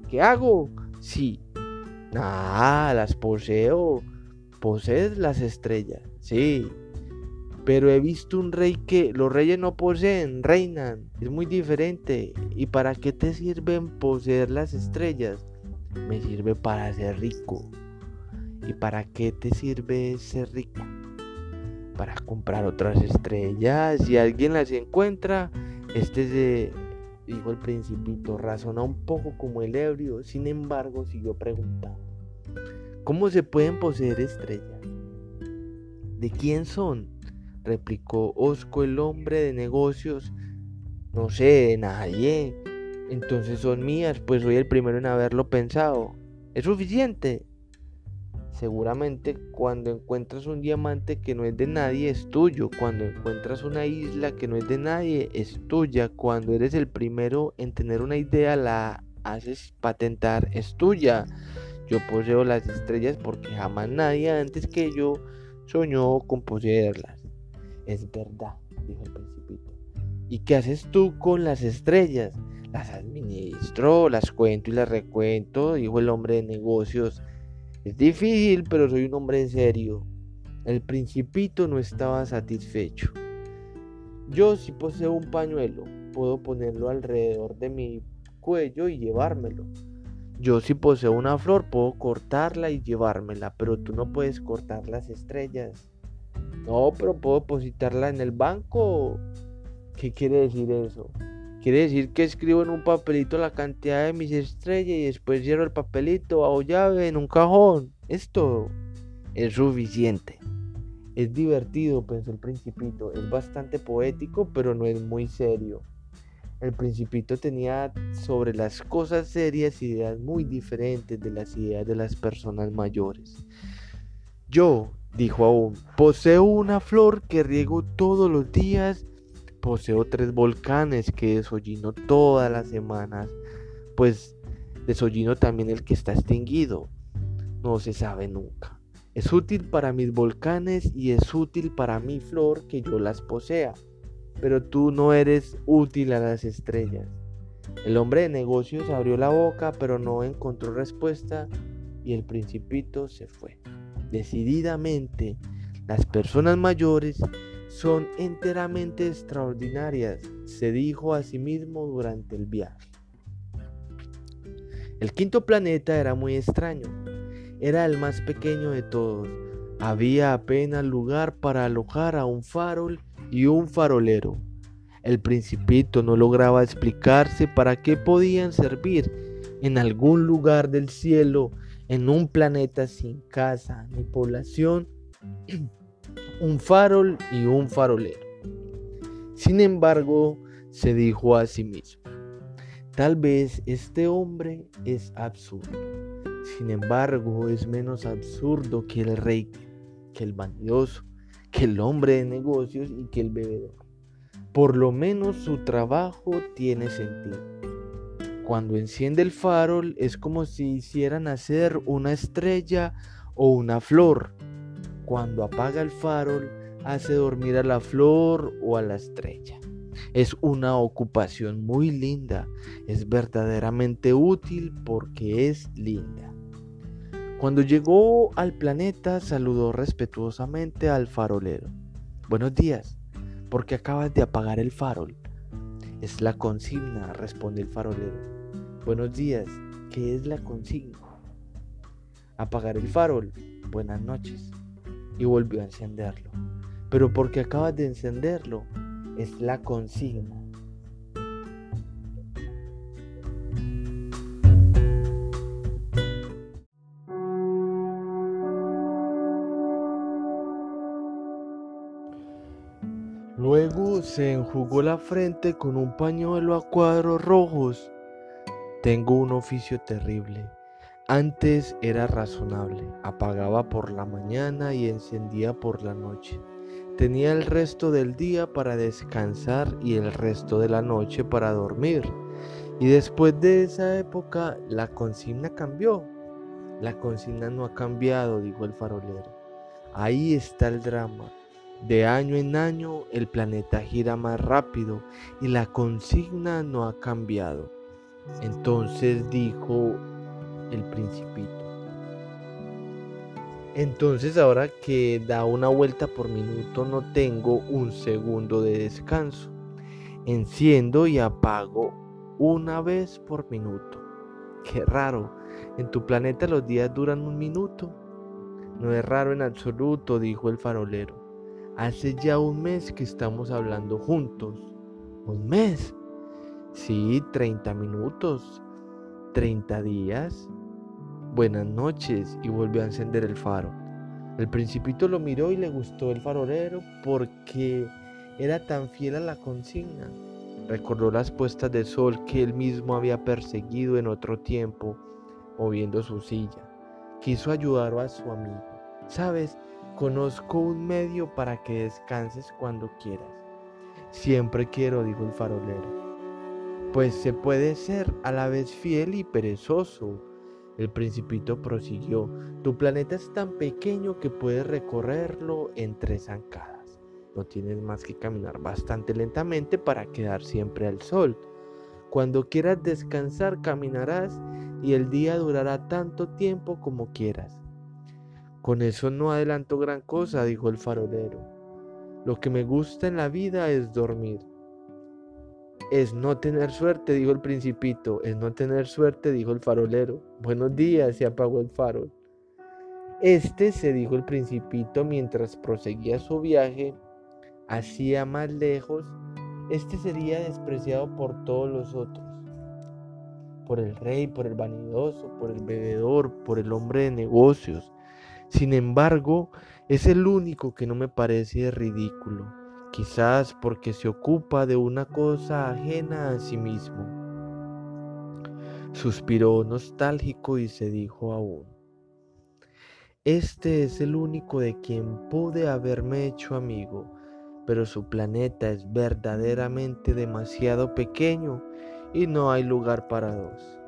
¿Qué hago? Sí. Nada, las poseo. Posees las estrellas. Sí. Pero he visto un rey que los reyes no poseen, reinan. Es muy diferente. ¿Y para qué te sirven poseer las estrellas? Me sirve para ser rico. ¿Y para qué te sirve ser rico? Para comprar otras estrellas. Si alguien las encuentra, este se, dijo el principito, razona un poco como el ebrio. Sin embargo, siguió preguntando. ¿Cómo se pueden poseer estrellas? ¿De quién son? Replicó Osco el hombre de negocios. No sé, de nadie. Entonces son mías, pues soy el primero en haberlo pensado. ¿Es suficiente? Seguramente cuando encuentras un diamante que no es de nadie es tuyo. Cuando encuentras una isla que no es de nadie es tuya. Cuando eres el primero en tener una idea la haces patentar es tuya. Yo poseo las estrellas porque jamás nadie antes que yo soñó con poseerlas. Es verdad, dijo el principito. ¿Y qué haces tú con las estrellas? Las administro, las cuento y las recuento, dijo el hombre de negocios. Es difícil, pero soy un hombre serio. El principito no estaba satisfecho. Yo si poseo un pañuelo, puedo ponerlo alrededor de mi cuello y llevármelo. Yo si poseo una flor, puedo cortarla y llevármela, pero tú no puedes cortar las estrellas. No, pero puedo depositarla en el banco. ¿Qué quiere decir eso? Quiere decir que escribo en un papelito la cantidad de mis estrellas y después cierro el papelito bajo llave en un cajón. Esto es suficiente. Es divertido, pensó el principito. Es bastante poético, pero no es muy serio. El principito tenía sobre las cosas serias ideas muy diferentes de las ideas de las personas mayores. Yo, Dijo aún, poseo una flor que riego todos los días, poseo tres volcanes que desollino todas las semanas, pues desollino también el que está extinguido. No se sabe nunca. Es útil para mis volcanes y es útil para mi flor que yo las posea, pero tú no eres útil a las estrellas. El hombre de negocios abrió la boca, pero no encontró respuesta y el principito se fue. Decididamente, las personas mayores son enteramente extraordinarias, se dijo a sí mismo durante el viaje. El quinto planeta era muy extraño. Era el más pequeño de todos. Había apenas lugar para alojar a un farol y un farolero. El principito no lograba explicarse para qué podían servir en algún lugar del cielo en un planeta sin casa ni población, un farol y un farolero. Sin embargo, se dijo a sí mismo, tal vez este hombre es absurdo. Sin embargo, es menos absurdo que el rey, que el vanidoso, que el hombre de negocios y que el bebedor. Por lo menos su trabajo tiene sentido. Cuando enciende el farol es como si hiciera nacer una estrella o una flor. Cuando apaga el farol hace dormir a la flor o a la estrella. Es una ocupación muy linda, es verdaderamente útil porque es linda. Cuando llegó al planeta, saludó respetuosamente al farolero. Buenos días, ¿por qué acabas de apagar el farol? Es la consigna, responde el farolero. Buenos días, ¿qué es la consigna? Apagar el farol. Buenas noches. Y volvió a encenderlo. Pero porque acabas de encenderlo, es la consigna. Luego se enjugó la frente con un pañuelo a cuadros rojos. Tengo un oficio terrible. Antes era razonable. Apagaba por la mañana y encendía por la noche. Tenía el resto del día para descansar y el resto de la noche para dormir. Y después de esa época la consigna cambió. La consigna no ha cambiado, dijo el farolero. Ahí está el drama. De año en año el planeta gira más rápido y la consigna no ha cambiado. Entonces dijo el principito. Entonces ahora que da una vuelta por minuto no tengo un segundo de descanso. Enciendo y apago una vez por minuto. Qué raro. En tu planeta los días duran un minuto. No es raro en absoluto, dijo el farolero. Hace ya un mes que estamos hablando juntos. ¿Un mes? Sí, 30 minutos. ¿30 días? Buenas noches y volvió a encender el faro. El principito lo miró y le gustó el farolero porque era tan fiel a la consigna. Recordó las puestas de sol que él mismo había perseguido en otro tiempo, moviendo su silla. Quiso ayudar a su amigo. Sabes, Conozco un medio para que descanses cuando quieras. Siempre quiero, dijo el farolero. Pues se puede ser a la vez fiel y perezoso. El principito prosiguió. Tu planeta es tan pequeño que puedes recorrerlo en tres zancadas. No tienes más que caminar bastante lentamente para quedar siempre al sol. Cuando quieras descansar caminarás y el día durará tanto tiempo como quieras. Con eso no adelanto gran cosa, dijo el farolero. Lo que me gusta en la vida es dormir. Es no tener suerte, dijo el principito. Es no tener suerte, dijo el farolero. Buenos días, se apagó el farol. Este, se dijo el principito mientras proseguía su viaje, hacía más lejos, este sería despreciado por todos los otros. Por el rey, por el vanidoso, por el bebedor, por el hombre de negocios, sin embargo, es el único que no me parece ridículo, quizás porque se ocupa de una cosa ajena a sí mismo. Suspiró nostálgico y se dijo aún, este es el único de quien pude haberme hecho amigo, pero su planeta es verdaderamente demasiado pequeño y no hay lugar para dos.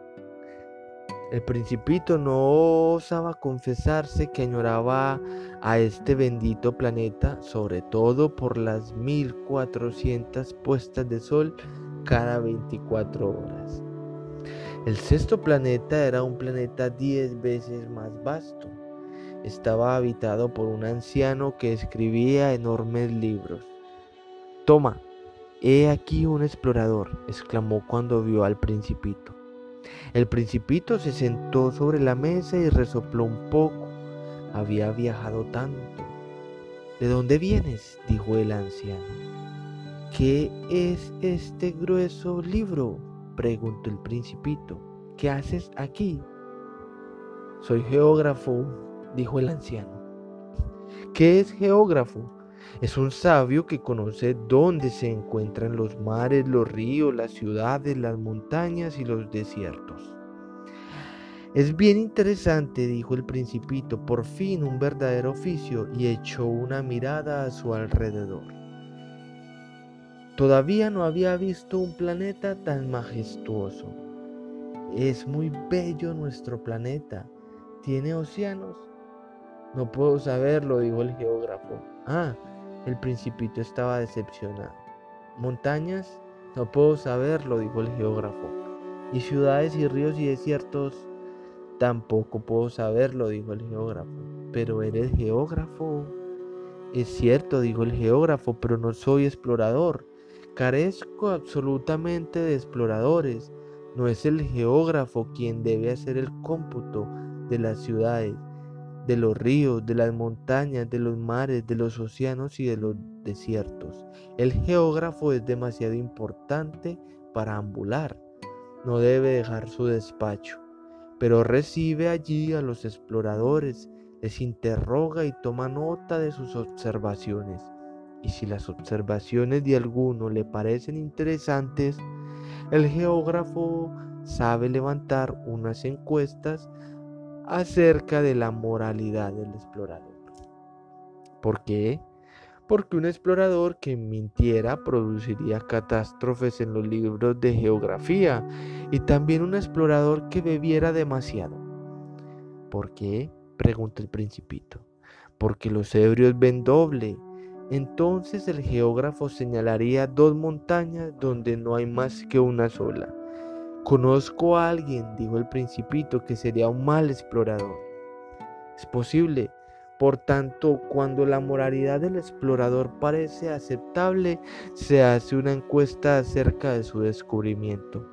El principito no osaba confesarse que añoraba a este bendito planeta, sobre todo por las 1400 puestas de sol cada 24 horas. El sexto planeta era un planeta 10 veces más vasto. Estaba habitado por un anciano que escribía enormes libros. Toma, he aquí un explorador, exclamó cuando vio al principito. El principito se sentó sobre la mesa y resopló un poco. Había viajado tanto. ¿De dónde vienes? dijo el anciano. ¿Qué es este grueso libro? preguntó el principito. ¿Qué haces aquí? Soy geógrafo, dijo el anciano. ¿Qué es geógrafo? Es un sabio que conoce dónde se encuentran los mares, los ríos, las ciudades, las montañas y los desiertos. Es bien interesante, dijo el principito, por fin un verdadero oficio, y echó una mirada a su alrededor. Todavía no había visto un planeta tan majestuoso. Es muy bello nuestro planeta. ¿Tiene océanos? No puedo saberlo, dijo el geógrafo. Ah, el principito estaba decepcionado. ¿Montañas? No puedo saberlo, dijo el geógrafo. ¿Y ciudades y ríos y desiertos? Tampoco puedo saberlo, dijo el geógrafo. Pero eres geógrafo. Es cierto, dijo el geógrafo, pero no soy explorador. Carezco absolutamente de exploradores. No es el geógrafo quien debe hacer el cómputo de las ciudades, de los ríos, de las montañas, de los mares, de los océanos y de los desiertos. El geógrafo es demasiado importante para ambular. No debe dejar su despacho, pero recibe allí a los exploradores, les interroga y toma nota de sus observaciones. Y si las observaciones de alguno le parecen interesantes, el geógrafo sabe levantar unas encuestas acerca de la moralidad del explorador. ¿Por qué? Porque un explorador que mintiera produciría catástrofes en los libros de geografía y también un explorador que bebiera demasiado. ¿Por qué? pregunta el principito. Porque los ebrios ven doble. Entonces el geógrafo señalaría dos montañas donde no hay más que una sola Conozco a alguien, dijo el principito, que sería un mal explorador. Es posible. Por tanto, cuando la moralidad del explorador parece aceptable, se hace una encuesta acerca de su descubrimiento.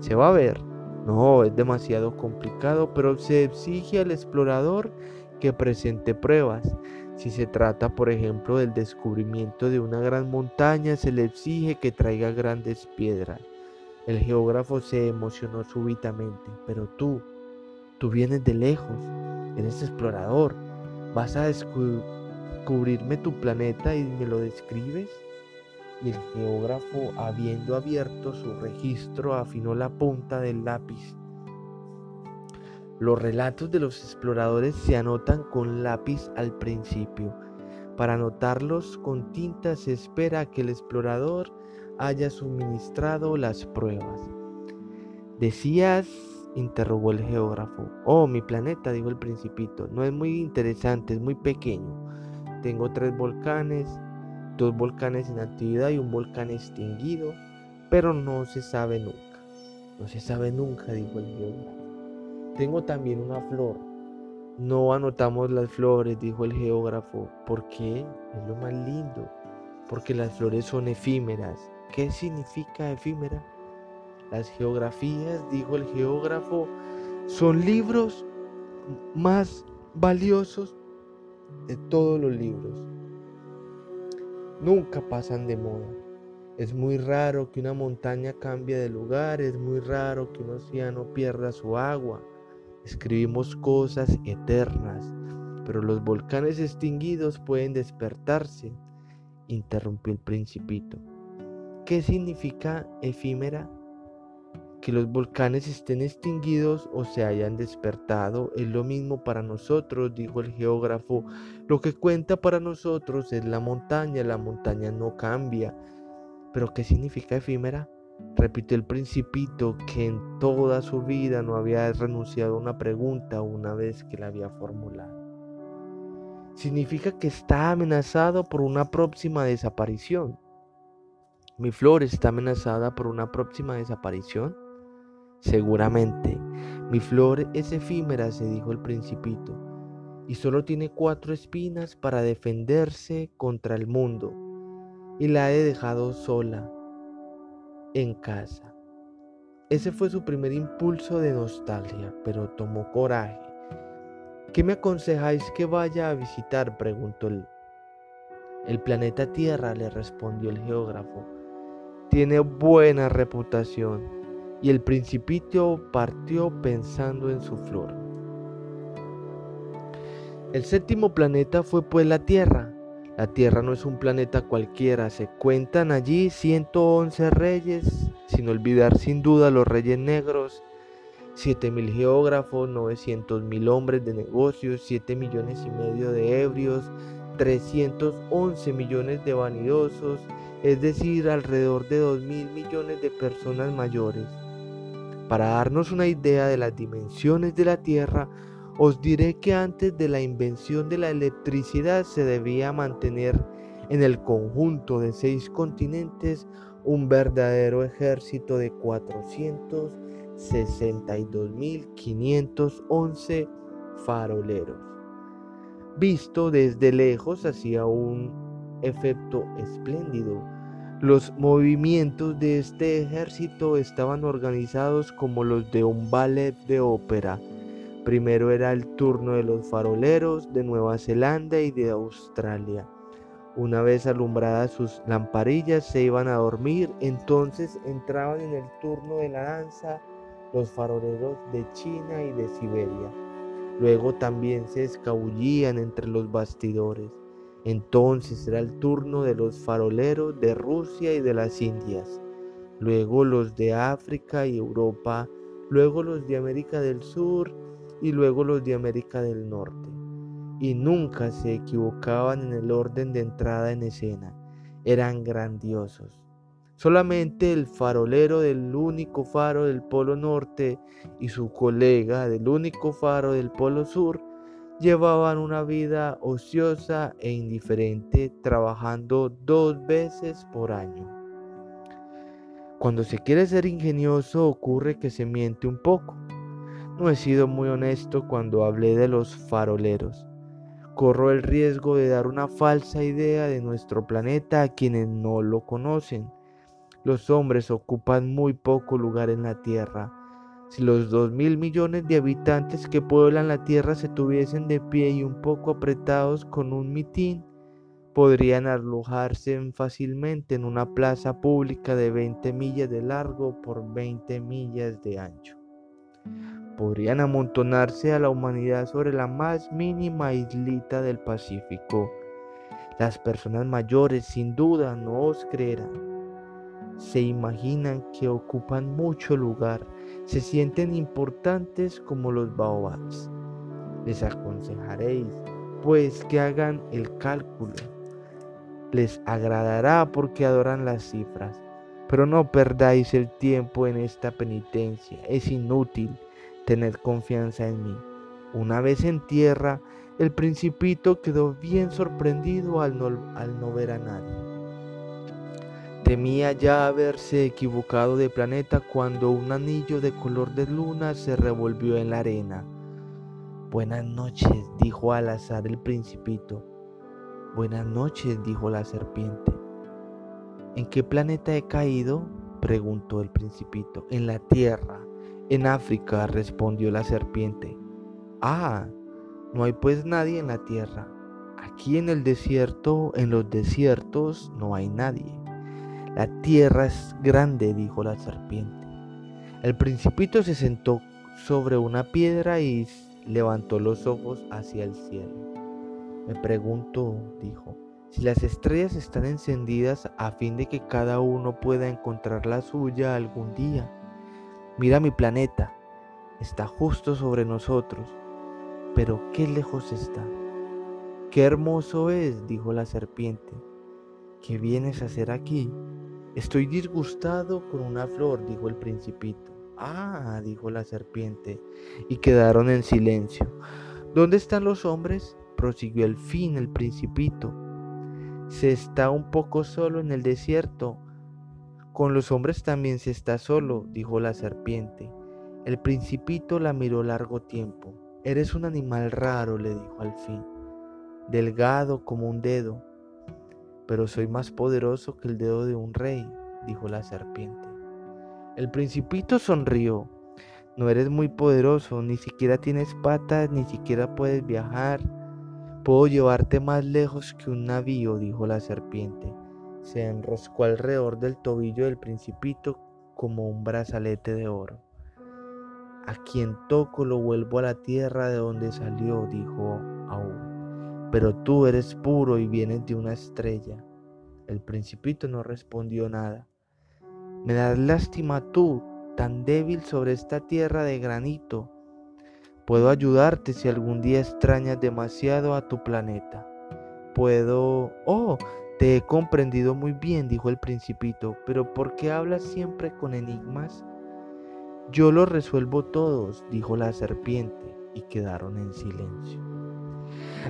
Se va a ver. No, es demasiado complicado, pero se exige al explorador que presente pruebas. Si se trata, por ejemplo, del descubrimiento de una gran montaña, se le exige que traiga grandes piedras. El geógrafo se emocionó súbitamente. Pero tú, tú vienes de lejos, eres explorador, vas a descubrirme tu planeta y me lo describes. Y el geógrafo, habiendo abierto su registro, afinó la punta del lápiz. Los relatos de los exploradores se anotan con lápiz al principio. Para anotarlos con tinta se espera que el explorador haya suministrado las pruebas. Decías, interrogó el geógrafo. Oh, mi planeta, dijo el principito, no es muy interesante, es muy pequeño. Tengo tres volcanes, dos volcanes en actividad y un volcán extinguido, pero no se sabe nunca. No se sabe nunca, dijo el geógrafo. Tengo también una flor. No anotamos las flores, dijo el geógrafo. ¿Por qué? Es lo más lindo. Porque las flores son efímeras ¿Qué significa efímera? Las geografías, dijo el geógrafo, son libros más valiosos de todos los libros. Nunca pasan de moda. Es muy raro que una montaña cambie de lugar, es muy raro que un océano pierda su agua. Escribimos cosas eternas, pero los volcanes extinguidos pueden despertarse, interrumpió el principito. ¿Qué significa efímera? Que los volcanes estén extinguidos o se hayan despertado es lo mismo para nosotros, dijo el geógrafo. Lo que cuenta para nosotros es la montaña, la montaña no cambia. ¿Pero qué significa efímera? Repitió el principito que en toda su vida no había renunciado a una pregunta una vez que la había formulado. Significa que está amenazado por una próxima desaparición. ¿Mi flor está amenazada por una próxima desaparición? Seguramente. Mi flor es efímera, se dijo el principito, y solo tiene cuatro espinas para defenderse contra el mundo, y la he dejado sola en casa. Ese fue su primer impulso de nostalgia, pero tomó coraje. ¿Qué me aconsejáis que vaya a visitar? preguntó él. El planeta Tierra, le respondió el geógrafo tiene buena reputación y el principito partió pensando en su flor. El séptimo planeta fue pues la Tierra. La Tierra no es un planeta cualquiera, se cuentan allí 111 reyes, sin olvidar sin duda los reyes negros, 7.000 geógrafos, 900.000 hombres de negocios, 7 millones y medio de ebrios, 311 millones de vanidosos, es decir, alrededor de 2 mil millones de personas mayores. Para darnos una idea de las dimensiones de la Tierra, os diré que antes de la invención de la electricidad se debía mantener en el conjunto de seis continentes un verdadero ejército de 400 62.511 faroleros. Visto desde lejos hacía un efecto espléndido. Los movimientos de este ejército estaban organizados como los de un ballet de ópera. Primero era el turno de los faroleros de Nueva Zelanda y de Australia. Una vez alumbradas sus lamparillas se iban a dormir, entonces entraban en el turno de la danza los faroleros de China y de Siberia. Luego también se escabullían entre los bastidores. Entonces era el turno de los faroleros de Rusia y de las Indias. Luego los de África y Europa. Luego los de América del Sur y luego los de América del Norte y nunca se equivocaban en el orden de entrada en escena. Eran grandiosos. Solamente el farolero del único faro del Polo Norte y su colega del único faro del Polo Sur llevaban una vida ociosa e indiferente trabajando dos veces por año. Cuando se quiere ser ingenioso ocurre que se miente un poco. No he sido muy honesto cuando hablé de los faroleros corro el riesgo de dar una falsa idea de nuestro planeta a quienes no lo conocen. Los hombres ocupan muy poco lugar en la Tierra. Si los dos mil millones de habitantes que pueblan la Tierra se tuviesen de pie y un poco apretados con un mitín, podrían alojarse fácilmente en una plaza pública de 20 millas de largo por 20 millas de ancho podrían amontonarse a la humanidad sobre la más mínima islita del Pacífico. Las personas mayores sin duda no os creerán. Se imaginan que ocupan mucho lugar, se sienten importantes como los baobabs. Les aconsejaréis, pues, que hagan el cálculo. Les agradará porque adoran las cifras. Pero no perdáis el tiempo en esta penitencia, es inútil Tened confianza en mí. Una vez en tierra, el principito quedó bien sorprendido al no, al no ver a nadie. Temía ya haberse equivocado de planeta cuando un anillo de color de luna se revolvió en la arena. Buenas noches, dijo al azar el principito. Buenas noches, dijo la serpiente. ¿En qué planeta he caído? preguntó el principito. En la Tierra, en África, respondió la serpiente. Ah, no hay pues nadie en la tierra. Aquí en el desierto, en los desiertos, no hay nadie. La tierra es grande, dijo la serpiente. El principito se sentó sobre una piedra y levantó los ojos hacia el cielo. Me pregunto, dijo, si las estrellas están encendidas a fin de que cada uno pueda encontrar la suya algún día. Mira mi planeta, está justo sobre nosotros, pero qué lejos está. Qué hermoso es, dijo la serpiente. ¿Qué vienes a hacer aquí? Estoy disgustado con una flor, dijo el principito. Ah, dijo la serpiente, y quedaron en silencio. ¿Dónde están los hombres? prosiguió al fin el principito. Se está un poco solo en el desierto, con los hombres también se está solo, dijo la serpiente. El principito la miró largo tiempo. Eres un animal raro, le dijo al fin, delgado como un dedo. Pero soy más poderoso que el dedo de un rey, dijo la serpiente. El principito sonrió. No eres muy poderoso, ni siquiera tienes patas, ni siquiera puedes viajar. Puedo llevarte más lejos que un navío, dijo la serpiente se enroscó alrededor del tobillo del principito como un brazalete de oro. A quien toco lo vuelvo a la tierra de donde salió, dijo aún. Pero tú eres puro y vienes de una estrella. El principito no respondió nada. Me das lástima tú, tan débil sobre esta tierra de granito. Puedo ayudarte si algún día extrañas demasiado a tu planeta. Puedo... Oh, te he comprendido muy bien, dijo el principito, pero ¿por qué hablas siempre con enigmas? Yo los resuelvo todos, dijo la serpiente, y quedaron en silencio.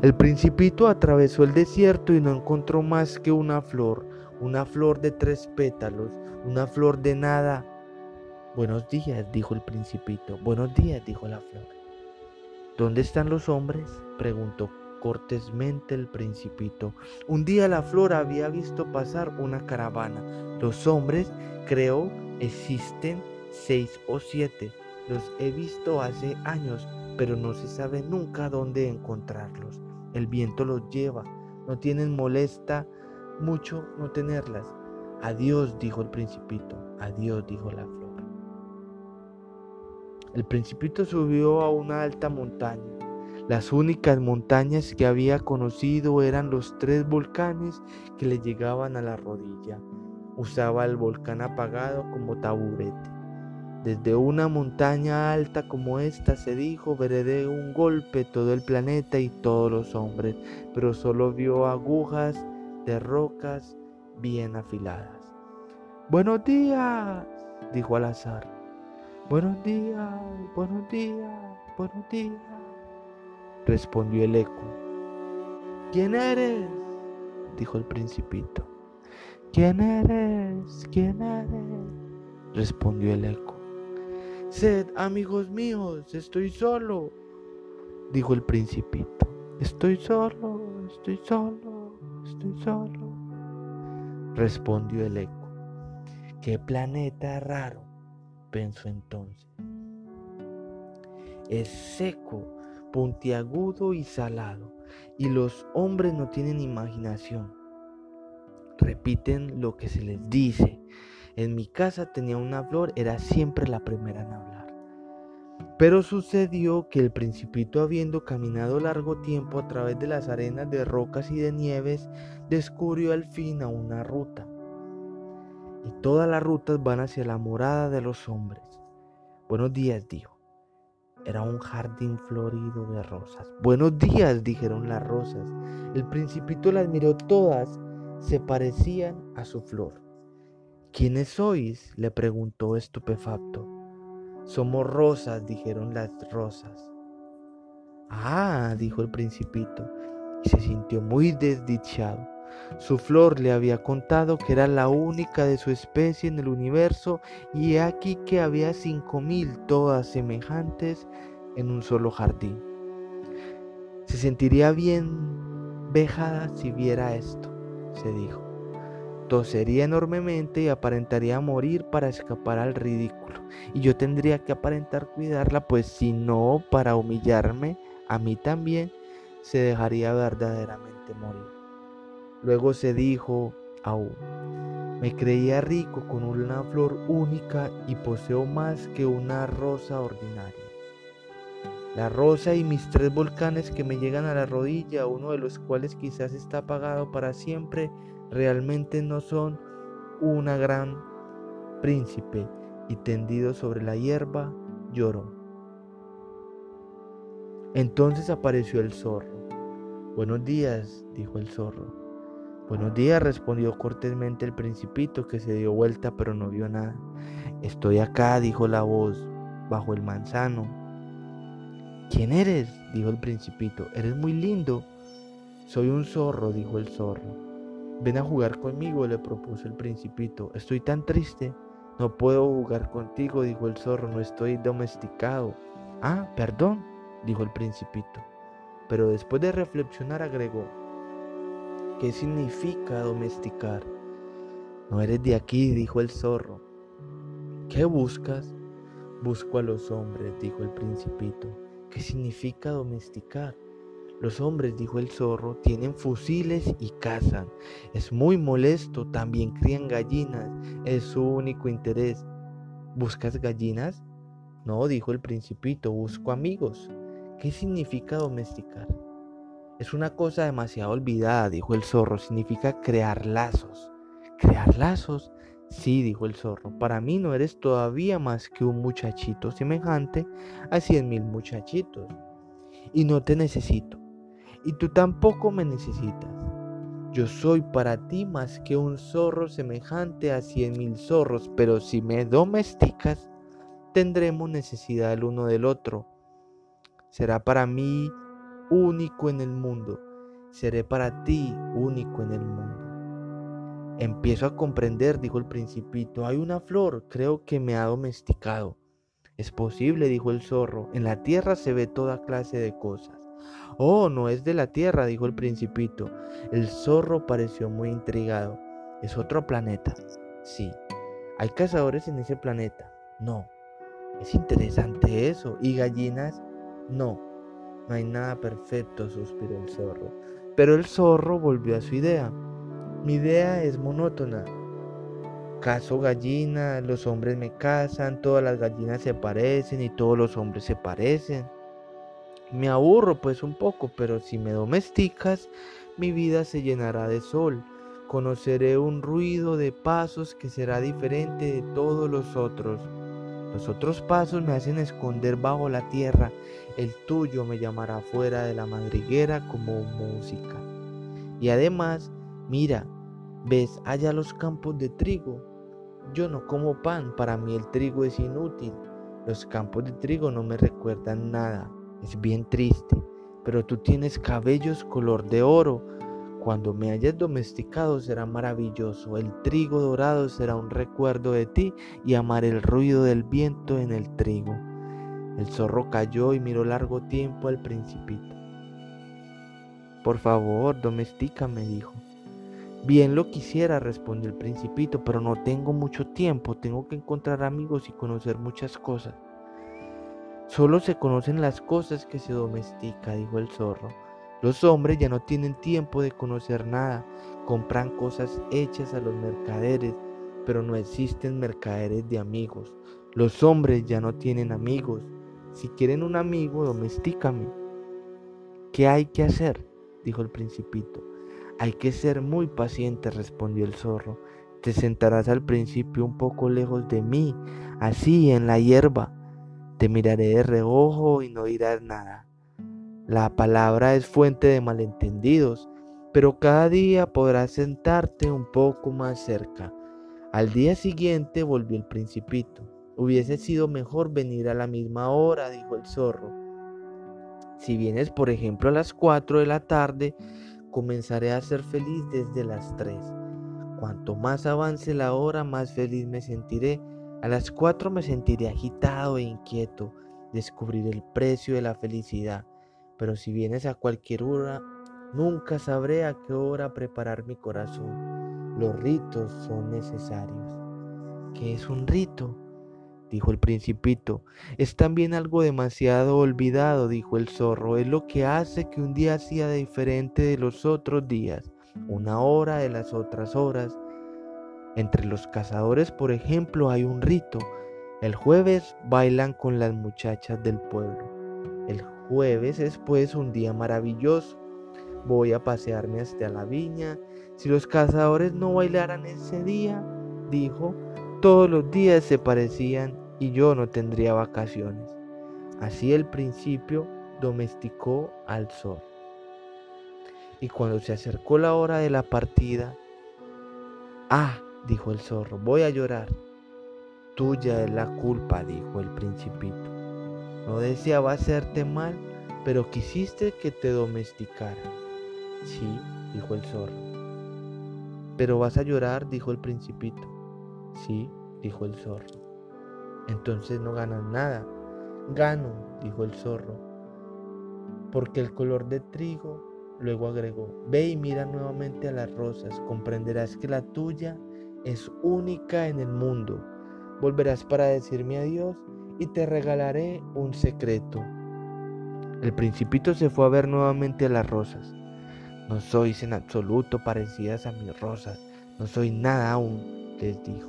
El principito atravesó el desierto y no encontró más que una flor, una flor de tres pétalos, una flor de nada, Buenos días, dijo el principito. Buenos días, dijo la flor. ¿Dónde están los hombres? preguntó cortésmente el principito. Un día la flor había visto pasar una caravana. Los hombres, creo, existen seis o siete. Los he visto hace años, pero no se sabe nunca dónde encontrarlos. El viento los lleva. No tienen molesta mucho no tenerlas. Adiós, dijo el principito. Adiós, dijo la flor. El principito subió a una alta montaña. Las únicas montañas que había conocido eran los tres volcanes que le llegaban a la rodilla. Usaba el volcán apagado como taburete. Desde una montaña alta como esta se dijo, veré de un golpe todo el planeta y todos los hombres, pero solo vio agujas de rocas bien afiladas. Buenos días, dijo al azar. Buenos días, buenos días, buenos días, respondió el eco. ¿Quién eres? dijo el principito. ¿Quién eres? ¿Quién eres? respondió el eco. Sed, amigos míos, estoy solo, dijo el principito. Estoy solo, estoy solo, estoy solo, respondió el eco. Qué planeta raro pensó entonces. Es seco, puntiagudo y salado, y los hombres no tienen imaginación. Repiten lo que se les dice. En mi casa tenía una flor, era siempre la primera en hablar. Pero sucedió que el principito, habiendo caminado largo tiempo a través de las arenas de rocas y de nieves, descubrió al fin a una ruta y todas las rutas van hacia la morada de los hombres. Buenos días, dijo. Era un jardín florido de rosas. Buenos días, dijeron las rosas. El principito las miró todas, se parecían a su flor. ¿Quiénes sois? le preguntó estupefacto. Somos rosas, dijeron las rosas. Ah, dijo el principito, y se sintió muy desdichado. Su flor le había contado que era la única de su especie en el universo y aquí que había cinco mil todas semejantes en un solo jardín. Se sentiría bien vejada si viera esto, se dijo. Tosería enormemente y aparentaría morir para escapar al ridículo. Y yo tendría que aparentar cuidarla, pues si no, para humillarme, a mí también, se dejaría verdaderamente morir. Luego se dijo aún, me creía rico con una flor única y poseo más que una rosa ordinaria. La rosa y mis tres volcanes que me llegan a la rodilla, uno de los cuales quizás está apagado para siempre, realmente no son una gran príncipe y tendido sobre la hierba lloró. Entonces apareció el zorro. Buenos días, dijo el zorro. Buenos días, respondió cortésmente el principito, que se dio vuelta pero no vio nada. Estoy acá, dijo la voz, bajo el manzano. ¿Quién eres? dijo el principito. Eres muy lindo. Soy un zorro, dijo el zorro. Ven a jugar conmigo, le propuso el principito. Estoy tan triste. No puedo jugar contigo, dijo el zorro. No estoy domesticado. Ah, perdón, dijo el principito. Pero después de reflexionar agregó, ¿Qué significa domesticar? No eres de aquí, dijo el zorro. ¿Qué buscas? Busco a los hombres, dijo el principito. ¿Qué significa domesticar? Los hombres, dijo el zorro, tienen fusiles y cazan. Es muy molesto, también crían gallinas. Es su único interés. ¿Buscas gallinas? No, dijo el principito, busco amigos. ¿Qué significa domesticar? Es una cosa demasiado olvidada, dijo el zorro. Significa crear lazos. ¿Crear lazos? Sí, dijo el zorro. Para mí no eres todavía más que un muchachito semejante a cien mil muchachitos. Y no te necesito. Y tú tampoco me necesitas. Yo soy para ti más que un zorro semejante a cien mil zorros, pero si me domesticas, tendremos necesidad el uno del otro. Será para mí único en el mundo. Seré para ti único en el mundo. Empiezo a comprender, dijo el principito. Hay una flor, creo que me ha domesticado. Es posible, dijo el zorro. En la tierra se ve toda clase de cosas. Oh, no es de la tierra, dijo el principito. El zorro pareció muy intrigado. ¿Es otro planeta? Sí. ¿Hay cazadores en ese planeta? No. Es interesante eso. ¿Y gallinas? No. No hay nada perfecto, suspiró el zorro. Pero el zorro volvió a su idea. Mi idea es monótona. Caso gallina, los hombres me casan, todas las gallinas se parecen y todos los hombres se parecen. Me aburro pues un poco, pero si me domesticas, mi vida se llenará de sol. Conoceré un ruido de pasos que será diferente de todos los otros. Los otros pasos me hacen esconder bajo la tierra, el tuyo me llamará fuera de la madriguera como música. Y además, mira, ves allá los campos de trigo. Yo no como pan, para mí el trigo es inútil. Los campos de trigo no me recuerdan nada. Es bien triste, pero tú tienes cabellos color de oro. Cuando me hayas domesticado será maravilloso. El trigo dorado será un recuerdo de ti y amar el ruido del viento en el trigo. El zorro cayó y miró largo tiempo al principito. Por favor, domestícame, dijo. Bien lo quisiera, respondió el principito, pero no tengo mucho tiempo, tengo que encontrar amigos y conocer muchas cosas. Solo se conocen las cosas que se domestica, dijo el zorro. Los hombres ya no tienen tiempo de conocer nada, compran cosas hechas a los mercaderes, pero no existen mercaderes de amigos. Los hombres ya no tienen amigos. Si quieren un amigo, domestícame. ¿Qué hay que hacer? dijo el principito. Hay que ser muy paciente, respondió el zorro. Te sentarás al principio un poco lejos de mí, así en la hierba te miraré de reojo y no dirás nada. La palabra es fuente de malentendidos, pero cada día podrás sentarte un poco más cerca. Al día siguiente volvió el principito. Hubiese sido mejor venir a la misma hora, dijo el zorro. Si vienes, por ejemplo, a las cuatro de la tarde, comenzaré a ser feliz desde las tres. Cuanto más avance la hora, más feliz me sentiré a las cuatro me sentiré agitado e inquieto, descubrir el precio de la felicidad, pero si vienes a cualquier hora, nunca sabré a qué hora preparar mi corazón. Los ritos son necesarios. ¿Qué es un rito? dijo el principito. Es también algo demasiado olvidado, dijo el zorro. Es lo que hace que un día sea diferente de los otros días, una hora de las otras horas, entre los cazadores, por ejemplo, hay un rito. El jueves bailan con las muchachas del pueblo. El jueves es pues un día maravilloso. Voy a pasearme hasta la viña. Si los cazadores no bailaran ese día, dijo, todos los días se parecían y yo no tendría vacaciones. Así el principio domesticó al sol. Y cuando se acercó la hora de la partida, ah, dijo el zorro, voy a llorar. Tuya es la culpa, dijo el principito. No deseaba hacerte mal, pero quisiste que te domesticara. Sí, dijo el zorro. Pero vas a llorar, dijo el principito. Sí, dijo el zorro. Entonces no ganas nada. Gano, dijo el zorro. Porque el color de trigo, luego agregó, ve y mira nuevamente a las rosas, comprenderás que la tuya es única en el mundo. Volverás para decirme adiós y te regalaré un secreto. El principito se fue a ver nuevamente a las rosas. No sois en absoluto parecidas a mis rosas, no soy nada aún, les dijo.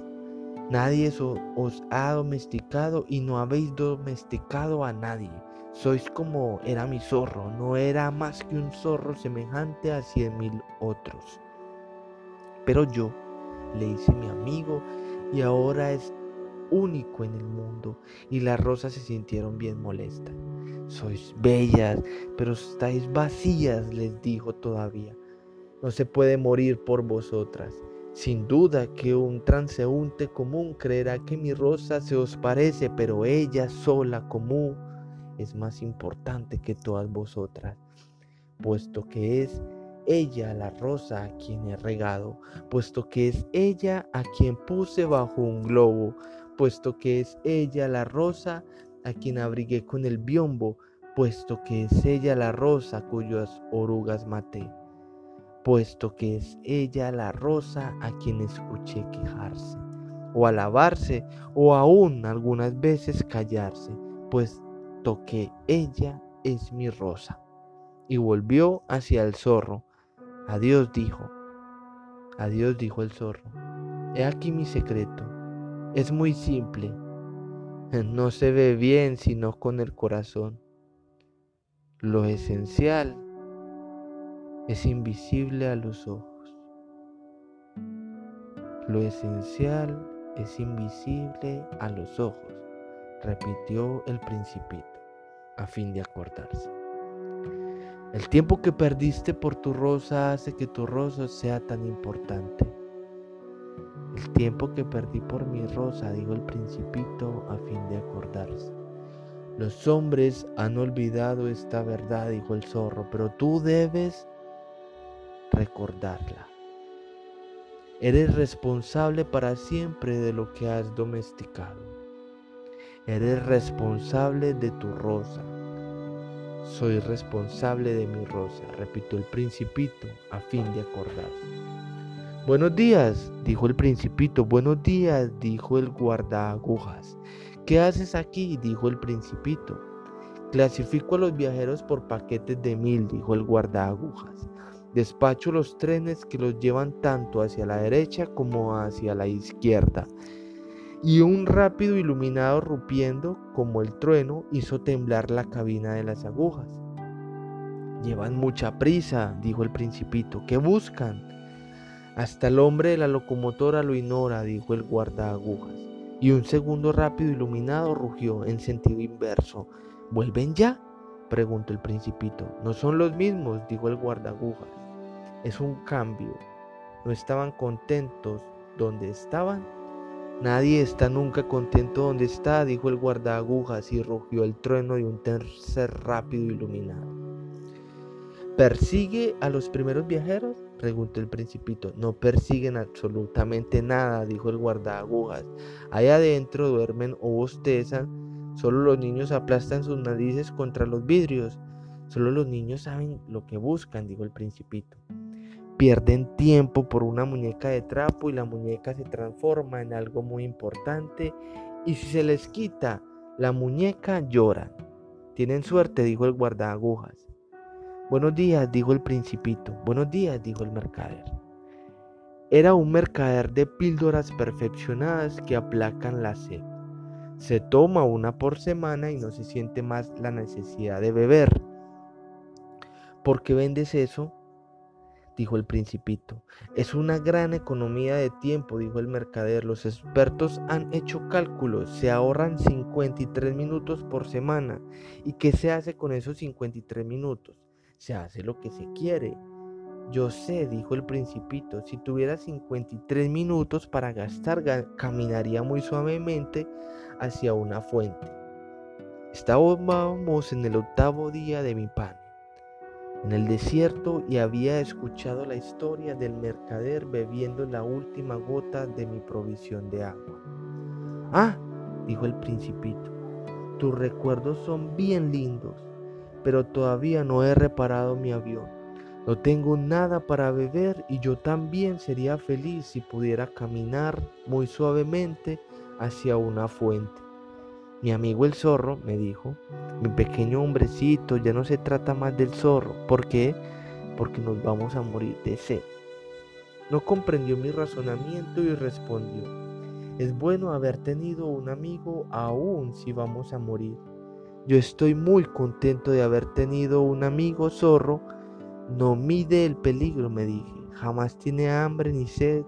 Nadie os ha domesticado y no habéis domesticado a nadie. Sois como era mi zorro, no era más que un zorro semejante a cien mil otros. Pero yo, le hice mi amigo y ahora es único en el mundo. Y las rosas se sintieron bien molestas. Sois bellas, pero estáis vacías, les dijo todavía. No se puede morir por vosotras. Sin duda que un transeúnte común creerá que mi rosa se os parece, pero ella sola común es más importante que todas vosotras, puesto que es ella la rosa a quien he regado, puesto que es ella a quien puse bajo un globo, puesto que es ella la rosa a quien abrigué con el biombo, puesto que es ella la rosa cuyas orugas maté, puesto que es ella la rosa a quien escuché quejarse, o alabarse, o aún algunas veces callarse, puesto que ella es mi rosa. Y volvió hacia el zorro. Adiós dijo. Adiós dijo el zorro. He aquí mi secreto. Es muy simple. No se ve bien sino con el corazón. Lo esencial es invisible a los ojos. Lo esencial es invisible a los ojos, repitió el principito, a fin de acordarse. El tiempo que perdiste por tu rosa hace que tu rosa sea tan importante. El tiempo que perdí por mi rosa, dijo el principito, a fin de acordarse. Los hombres han olvidado esta verdad, dijo el zorro, pero tú debes recordarla. Eres responsable para siempre de lo que has domesticado. Eres responsable de tu rosa. Soy responsable de mi rosa, repitió el principito a fin de acordarse. Buenos días, dijo el principito. Buenos días, dijo el guardaagujas. ¿Qué haces aquí? dijo el principito. Clasifico a los viajeros por paquetes de mil, dijo el guardaagujas. Despacho los trenes que los llevan tanto hacia la derecha como hacia la izquierda. Y un rápido iluminado rupiendo como el trueno hizo temblar la cabina de las agujas. Llevan mucha prisa, dijo el principito. ¿Qué buscan? Hasta el hombre de la locomotora lo ignora, dijo el guardaagujas y un segundo rápido iluminado rugió en sentido inverso. ¿Vuelven ya? preguntó el principito. No son los mismos, dijo el guardagujas. Es un cambio. ¿No estaban contentos donde estaban? Nadie está nunca contento donde está, dijo el guardagujas y rugió el trueno de un tercer rápido iluminado. ¿Persigue a los primeros viajeros? preguntó el principito. No persiguen absolutamente nada, dijo el guardaagujas. Ahí adentro duermen o bostezan. Solo los niños aplastan sus narices contra los vidrios. Solo los niños saben lo que buscan, dijo el principito. Pierden tiempo por una muñeca de trapo y la muñeca se transforma en algo muy importante. Y si se les quita la muñeca, lloran. Tienen suerte, dijo el guardaagujas. Buenos días, dijo el principito. Buenos días, dijo el mercader. Era un mercader de píldoras perfeccionadas que aplacan la sed. Se toma una por semana y no se siente más la necesidad de beber. ¿Por qué vendes eso? Dijo el principito. Es una gran economía de tiempo, dijo el mercader. Los expertos han hecho cálculos, se ahorran 53 minutos por semana. ¿Y qué se hace con esos 53 minutos? se hace lo que se quiere. Yo sé, dijo el principito, si tuviera 53 minutos para gastar, caminaría muy suavemente hacia una fuente. Estábamos en el octavo día de mi pan, en el desierto, y había escuchado la historia del mercader bebiendo la última gota de mi provisión de agua. Ah, dijo el principito, tus recuerdos son bien lindos pero todavía no he reparado mi avión. No tengo nada para beber y yo también sería feliz si pudiera caminar muy suavemente hacia una fuente. Mi amigo el zorro me dijo, mi pequeño hombrecito, ya no se trata más del zorro. ¿Por qué? Porque nos vamos a morir de sed. No comprendió mi razonamiento y respondió, es bueno haber tenido un amigo aún si vamos a morir. Yo estoy muy contento de haber tenido un amigo zorro. No mide el peligro, me dije. Jamás tiene hambre ni sed.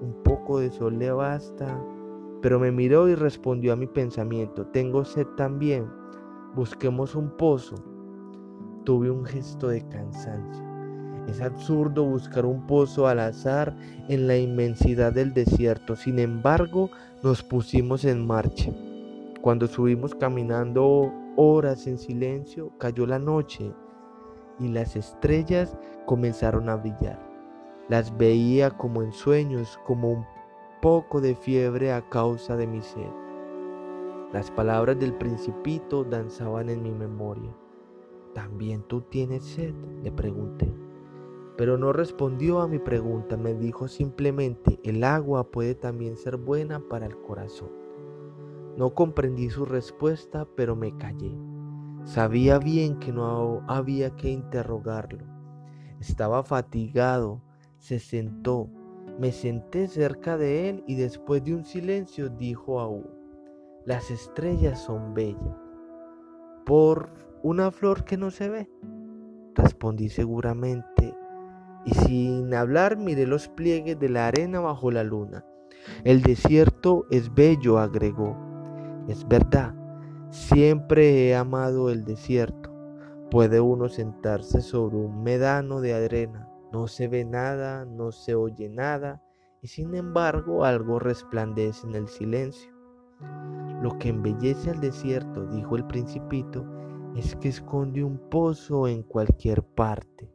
Un poco de sol le basta. Pero me miró y respondió a mi pensamiento. Tengo sed también. Busquemos un pozo. Tuve un gesto de cansancio. Es absurdo buscar un pozo al azar en la inmensidad del desierto. Sin embargo, nos pusimos en marcha. Cuando subimos caminando horas en silencio, cayó la noche y las estrellas comenzaron a brillar. Las veía como en sueños, como un poco de fiebre a causa de mi sed. Las palabras del principito danzaban en mi memoria. ¿También tú tienes sed? le pregunté. Pero no respondió a mi pregunta, me dijo simplemente, el agua puede también ser buena para el corazón. No comprendí su respuesta, pero me callé. Sabía bien que no había que interrogarlo. Estaba fatigado, se sentó, me senté cerca de él y después de un silencio dijo aún, las estrellas son bellas. ¿Por una flor que no se ve? Respondí seguramente y sin hablar miré los pliegues de la arena bajo la luna. El desierto es bello, agregó. Es verdad, siempre he amado el desierto. Puede uno sentarse sobre un medano de arena. No se ve nada, no se oye nada, y sin embargo algo resplandece en el silencio. Lo que embellece al desierto, dijo el principito, es que esconde un pozo en cualquier parte.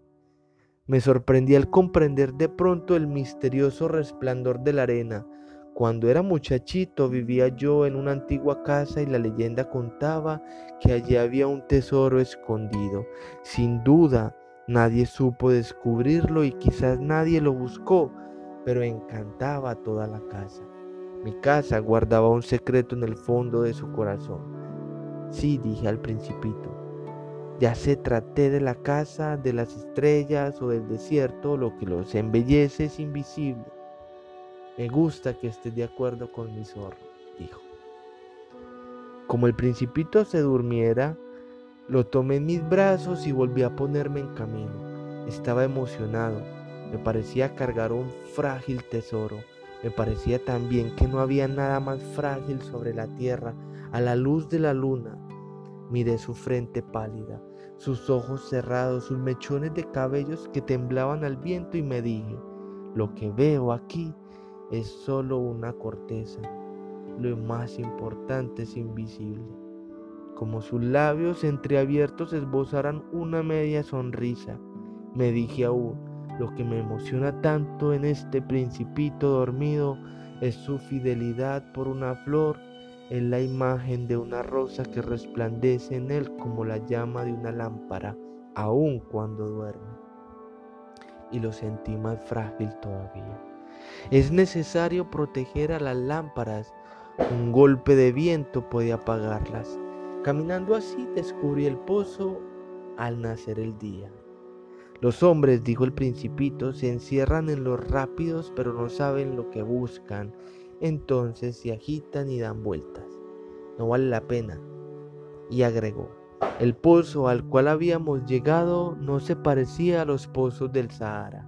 Me sorprendí al comprender de pronto el misterioso resplandor de la arena. Cuando era muchachito vivía yo en una antigua casa y la leyenda contaba que allí había un tesoro escondido. Sin duda, nadie supo descubrirlo y quizás nadie lo buscó, pero encantaba toda la casa. Mi casa guardaba un secreto en el fondo de su corazón. Sí, dije al principito, ya se traté de la casa, de las estrellas o del desierto, lo que los embellece es invisible. Me gusta que estés de acuerdo con mi zorro, dijo. Como el principito se durmiera, lo tomé en mis brazos y volví a ponerme en camino. Estaba emocionado. Me parecía cargar un frágil tesoro. Me parecía también que no había nada más frágil sobre la tierra a la luz de la luna Miré su frente pálida, sus ojos cerrados, sus mechones de cabellos que temblaban al viento y me dije, lo que veo aquí es solo una corteza, lo más importante es invisible. Como sus labios entreabiertos esbozaran una media sonrisa, me dije aún, lo que me emociona tanto en este principito dormido es su fidelidad por una flor es la imagen de una rosa que resplandece en él como la llama de una lámpara, aun cuando duerme. Y lo sentí más frágil todavía. Es necesario proteger a las lámparas. Un golpe de viento puede apagarlas. Caminando así descubrí el pozo al nacer el día. Los hombres, dijo el principito, se encierran en los rápidos pero no saben lo que buscan entonces se agitan y dan vueltas. No vale la pena. Y agregó, el pozo al cual habíamos llegado no se parecía a los pozos del Sahara.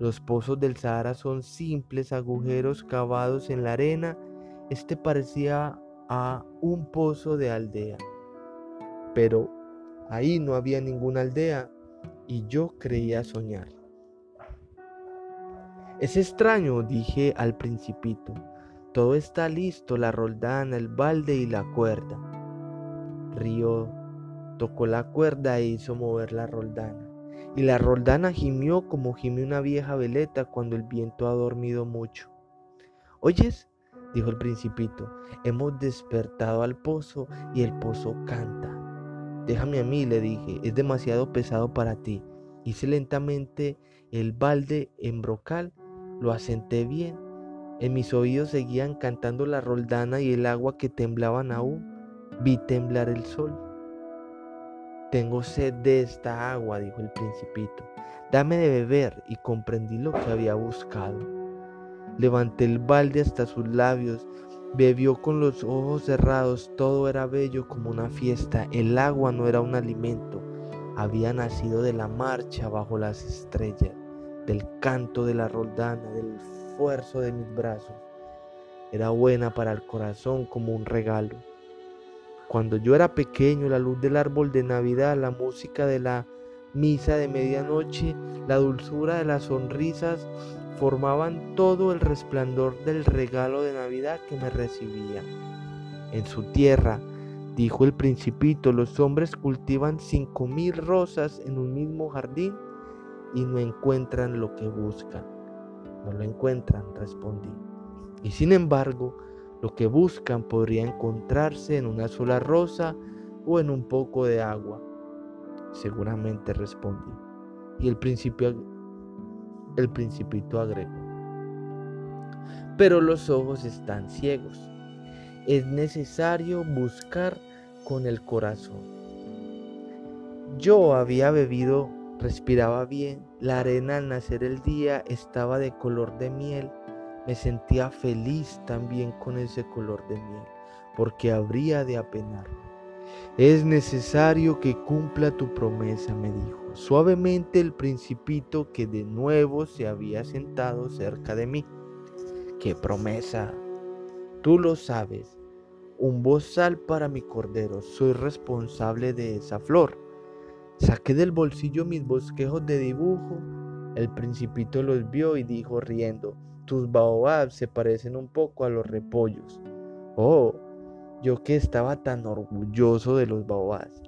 Los pozos del Sahara son simples agujeros cavados en la arena. Este parecía a un pozo de aldea. Pero ahí no había ninguna aldea y yo creía soñar. Es extraño, dije al principito. Todo está listo, la roldana, el balde y la cuerda. Río tocó la cuerda e hizo mover la roldana. Y la roldana gimió como gime una vieja veleta cuando el viento ha dormido mucho. ¿Oyes? Dijo el principito, hemos despertado al pozo y el pozo canta. Déjame a mí, le dije, es demasiado pesado para ti. Hice lentamente el balde en brocal, lo asenté bien en mis oídos seguían cantando la roldana y el agua que temblaban aún. Vi temblar el sol. Tengo sed de esta agua, dijo el principito. Dame de beber y comprendí lo que había buscado. Levanté el balde hasta sus labios, bebió con los ojos cerrados, todo era bello como una fiesta, el agua no era un alimento, había nacido de la marcha bajo las estrellas, del canto de la roldana, del esfuerzo de mis brazos. Era buena para el corazón como un regalo. Cuando yo era pequeño, la luz del árbol de Navidad, la música de la misa de medianoche, la dulzura de las sonrisas formaban todo el resplandor del regalo de Navidad que me recibía. En su tierra, dijo el principito, los hombres cultivan cinco mil rosas en un mismo jardín y no encuentran lo que buscan. No lo encuentran, respondí. Y sin embargo, lo que buscan podría encontrarse en una sola rosa o en un poco de agua. Seguramente respondí. Y el principio el principito agregó. Pero los ojos están ciegos. Es necesario buscar con el corazón. Yo había bebido, respiraba bien, la arena al nacer el día estaba de color de miel, me sentía feliz también con ese color de miel, porque habría de apenar. Es necesario que cumpla tu promesa, me dijo suavemente el principito que de nuevo se había sentado cerca de mí. ¡Qué promesa! Tú lo sabes. Un bozal para mi cordero. Soy responsable de esa flor. Saqué del bolsillo mis bosquejos de dibujo. El principito los vio y dijo riendo, tus baobabs se parecen un poco a los repollos. Oh, yo que estaba tan orgulloso de los baobabs.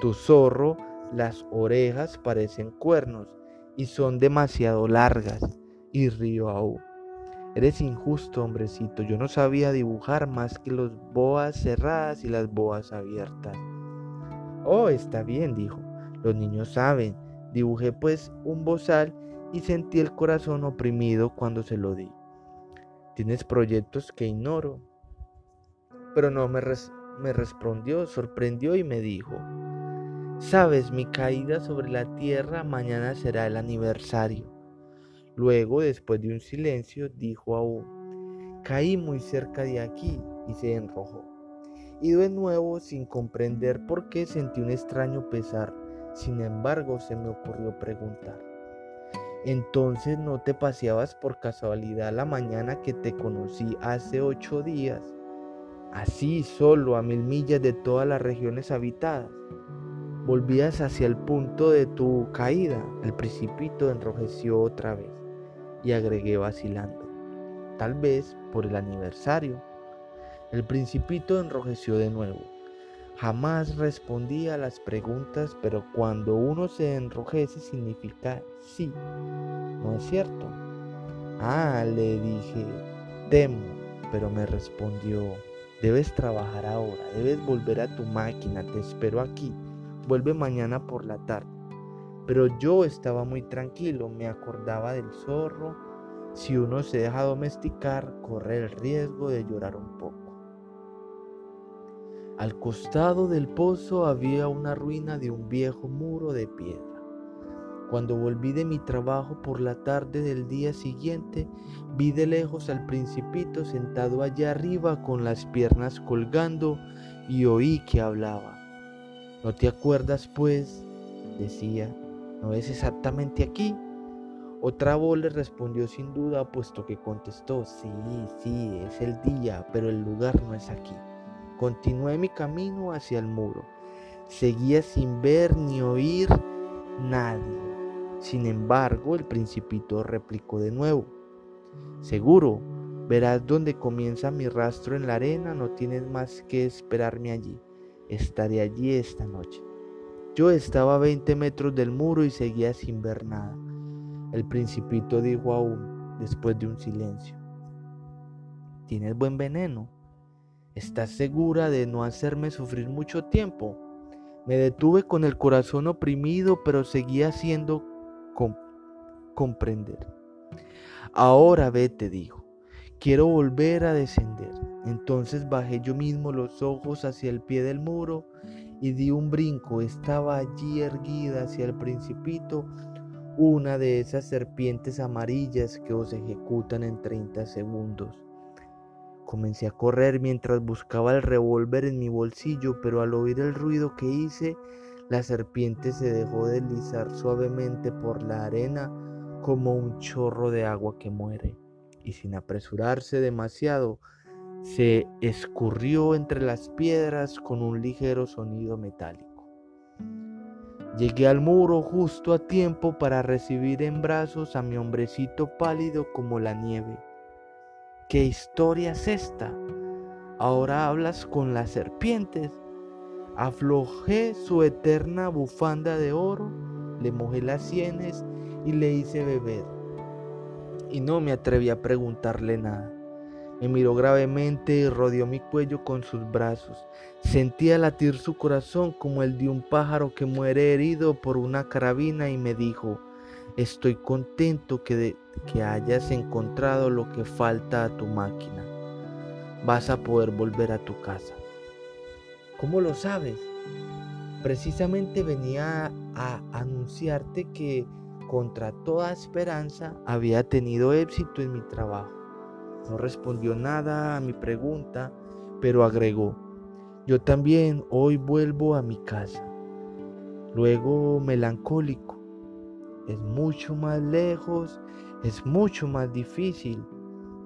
Tu zorro las orejas parecen cuernos y son demasiado largas. Y río aún. Eres injusto, hombrecito. Yo no sabía dibujar más que las boas cerradas y las boas abiertas. Oh, está bien, dijo. Los niños saben. Dibujé pues un bozal y sentí el corazón oprimido cuando se lo di. Tienes proyectos que ignoro. Pero no me, me respondió, sorprendió y me dijo, Sabes, mi caída sobre la tierra mañana será el aniversario. Luego, después de un silencio, dijo aún, caí muy cerca de aquí y se enrojó. Y de nuevo, sin comprender por qué, sentí un extraño pesar. Sin embargo, se me ocurrió preguntar. Entonces no te paseabas por casualidad la mañana que te conocí hace ocho días, así solo a mil millas de todas las regiones habitadas volvías hacia el punto de tu caída. El principito enrojeció otra vez y agregué vacilando. Tal vez por el aniversario. El principito enrojeció de nuevo. Jamás respondía a las preguntas, pero cuando uno se enrojece significa sí. ¿No es cierto? Ah, le dije, temo, pero me respondió, debes trabajar ahora, debes volver a tu máquina, te espero aquí vuelve mañana por la tarde. Pero yo estaba muy tranquilo, me acordaba del zorro. Si uno se deja domesticar, corre el riesgo de llorar un poco. Al costado del pozo había una ruina de un viejo muro de piedra. Cuando volví de mi trabajo por la tarde del día siguiente, vi de lejos al principito sentado allá arriba con las piernas colgando y oí que hablaba. ¿No te acuerdas, pues? decía, ¿no es exactamente aquí? Otra voz le respondió sin duda, puesto que contestó, sí, sí, es el día, pero el lugar no es aquí. Continué mi camino hacia el muro. Seguía sin ver ni oír nadie. Sin embargo, el principito replicó de nuevo, seguro, verás dónde comienza mi rastro en la arena, no tienes más que esperarme allí estaré allí esta noche. Yo estaba a 20 metros del muro y seguía sin ver nada. El principito dijo aún, después de un silencio, ¿tienes buen veneno? ¿Estás segura de no hacerme sufrir mucho tiempo? Me detuve con el corazón oprimido, pero seguía haciendo comprender. Ahora vete, dijo. Quiero volver a descender. Entonces bajé yo mismo los ojos hacia el pie del muro y di un brinco. Estaba allí erguida hacia el principito una de esas serpientes amarillas que os ejecutan en 30 segundos. Comencé a correr mientras buscaba el revólver en mi bolsillo, pero al oír el ruido que hice, la serpiente se dejó deslizar suavemente por la arena como un chorro de agua que muere y sin apresurarse demasiado, se escurrió entre las piedras con un ligero sonido metálico. Llegué al muro justo a tiempo para recibir en brazos a mi hombrecito pálido como la nieve. ¿Qué historia es esta? Ahora hablas con las serpientes. Aflojé su eterna bufanda de oro, le mojé las sienes y le hice beber. Y no me atreví a preguntarle nada. Me miró gravemente y rodeó mi cuello con sus brazos. Sentía latir su corazón como el de un pájaro que muere herido por una carabina y me dijo, estoy contento que, que hayas encontrado lo que falta a tu máquina. Vas a poder volver a tu casa. ¿Cómo lo sabes? Precisamente venía a anunciarte que contra toda esperanza había tenido éxito en mi trabajo. No respondió nada a mi pregunta, pero agregó, yo también hoy vuelvo a mi casa. Luego melancólico, es mucho más lejos, es mucho más difícil.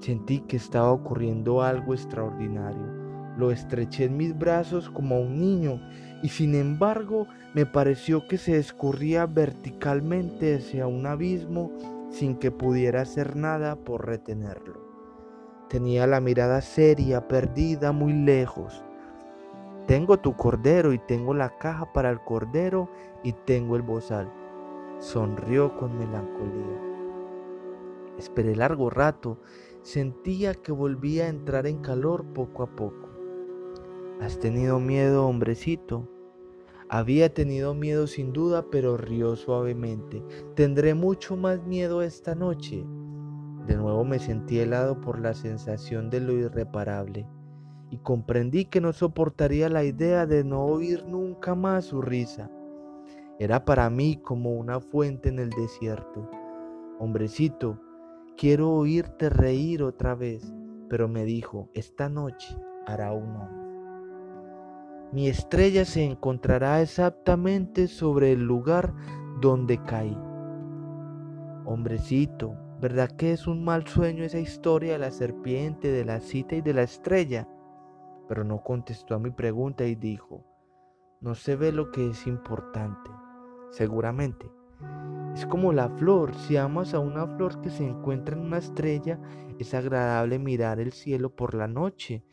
Sentí que estaba ocurriendo algo extraordinario. Lo estreché en mis brazos como a un niño y sin embargo me pareció que se escurría verticalmente hacia un abismo sin que pudiera hacer nada por retenerlo. Tenía la mirada seria, perdida, muy lejos. Tengo tu cordero y tengo la caja para el cordero y tengo el bozal. Sonrió con melancolía. Esperé largo rato, sentía que volvía a entrar en calor poco a poco. ¿Has tenido miedo, hombrecito? Había tenido miedo sin duda, pero rió suavemente. Tendré mucho más miedo esta noche. De nuevo me sentí helado por la sensación de lo irreparable y comprendí que no soportaría la idea de no oír nunca más su risa. Era para mí como una fuente en el desierto. Hombrecito, quiero oírte reír otra vez, pero me dijo, esta noche hará un año. Mi estrella se encontrará exactamente sobre el lugar donde caí. Hombrecito, ¿Verdad que es un mal sueño esa historia de la serpiente, de la cita y de la estrella? Pero no contestó a mi pregunta y dijo, no se ve lo que es importante, seguramente. Es como la flor, si amas a una flor que se encuentra en una estrella, es agradable mirar el cielo por la noche.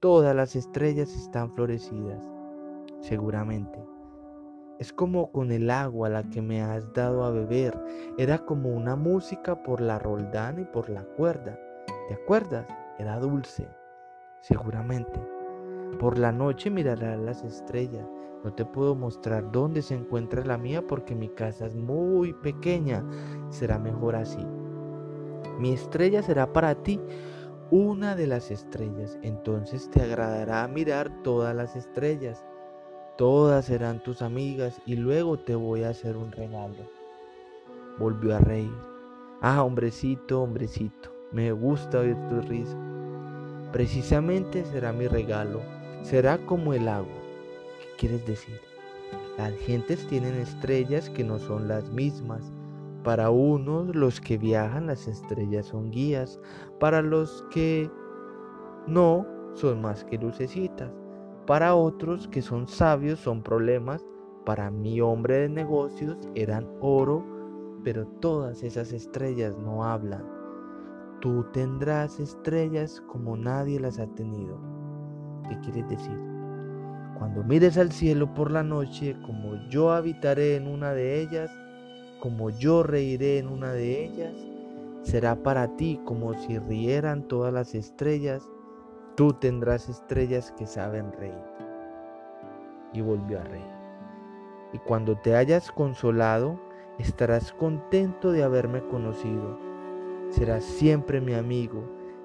Todas las estrellas están florecidas, seguramente. Es como con el agua la que me has dado a beber. Era como una música por la roldana y por la cuerda. ¿Te acuerdas? Era dulce. Seguramente. Por la noche mirarás las estrellas. No te puedo mostrar dónde se encuentra la mía porque mi casa es muy pequeña. Será mejor así. Mi estrella será para ti una de las estrellas. Entonces te agradará mirar todas las estrellas todas serán tus amigas y luego te voy a hacer un regalo. Volvió a reír. Ah, hombrecito, hombrecito, me gusta oír tu risa. Precisamente será mi regalo, será como el agua. ¿Qué quieres decir? Las gentes tienen estrellas que no son las mismas. Para unos, los que viajan, las estrellas son guías. Para los que no, son más que lucecitas. Para otros que son sabios son problemas. Para mi hombre de negocios eran oro, pero todas esas estrellas no hablan. Tú tendrás estrellas como nadie las ha tenido. ¿Qué quieres decir? Cuando mires al cielo por la noche, como yo habitaré en una de ellas, como yo reiré en una de ellas, será para ti como si rieran todas las estrellas Tú tendrás estrellas que saben reír. Y volvió a reír. Y cuando te hayas consolado, estarás contento de haberme conocido. Serás siempre mi amigo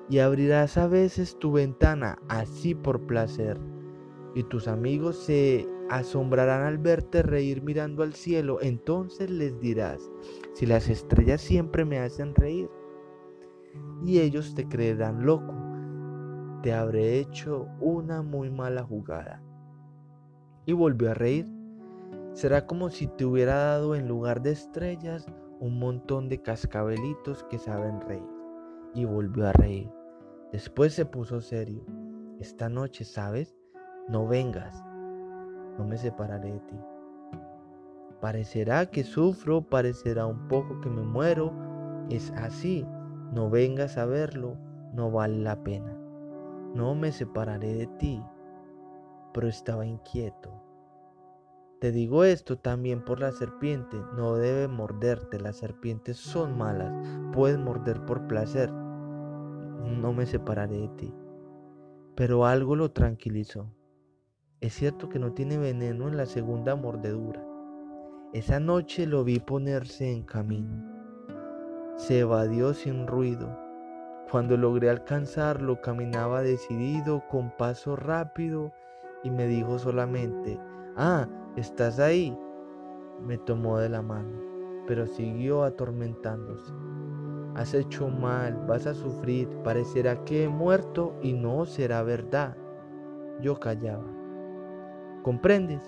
y abrirás a veces tu ventana así por placer. Y tus amigos se asombrarán al verte reír mirando al cielo. Entonces les dirás, si las estrellas siempre me hacen reír. Y ellos te creerán loco te habré hecho una muy mala jugada. Y volvió a reír. Será como si te hubiera dado en lugar de estrellas un montón de cascabelitos que saben reír. Y volvió a reír. Después se puso serio. Esta noche, ¿sabes? No vengas. No me separaré de ti. Parecerá que sufro, parecerá un poco que me muero. Es así. No vengas a verlo. No vale la pena. No me separaré de ti, pero estaba inquieto. Te digo esto también por la serpiente, no debe morderte, las serpientes son malas, puedes morder por placer, no me separaré de ti. Pero algo lo tranquilizó. Es cierto que no tiene veneno en la segunda mordedura. Esa noche lo vi ponerse en camino. Se evadió sin ruido. Cuando logré alcanzarlo, caminaba decidido, con paso rápido, y me dijo solamente, ah, ¿estás ahí? Me tomó de la mano, pero siguió atormentándose. Has hecho mal, vas a sufrir, parecerá que he muerto y no será verdad. Yo callaba. ¿Comprendes?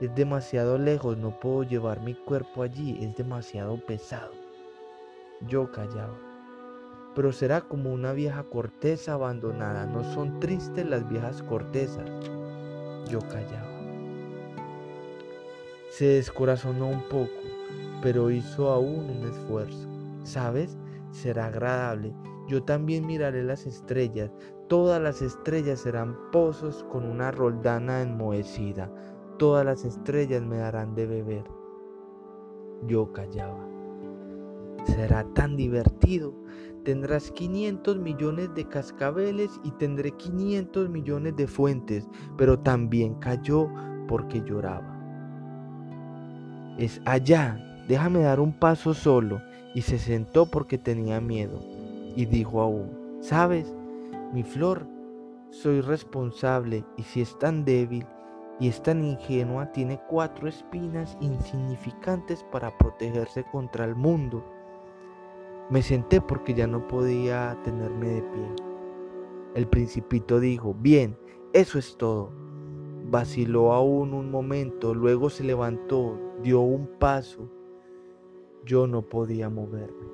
Es demasiado lejos, no puedo llevar mi cuerpo allí, es demasiado pesado. Yo callaba. Pero será como una vieja corteza abandonada, no son tristes las viejas cortezas. Yo callaba. Se descorazonó un poco, pero hizo aún un esfuerzo. ¿Sabes? Será agradable. Yo también miraré las estrellas. Todas las estrellas serán pozos con una roldana enmohecida. Todas las estrellas me darán de beber. Yo callaba. Será tan divertido. Tendrás 500 millones de cascabeles y tendré 500 millones de fuentes, pero también cayó porque lloraba. Es allá, déjame dar un paso solo. Y se sentó porque tenía miedo. Y dijo aún, ¿sabes? Mi flor, soy responsable y si es tan débil y es tan ingenua, tiene cuatro espinas insignificantes para protegerse contra el mundo. Me senté porque ya no podía tenerme de pie. El principito dijo, bien, eso es todo. Vaciló aún un momento, luego se levantó, dio un paso. Yo no podía moverme.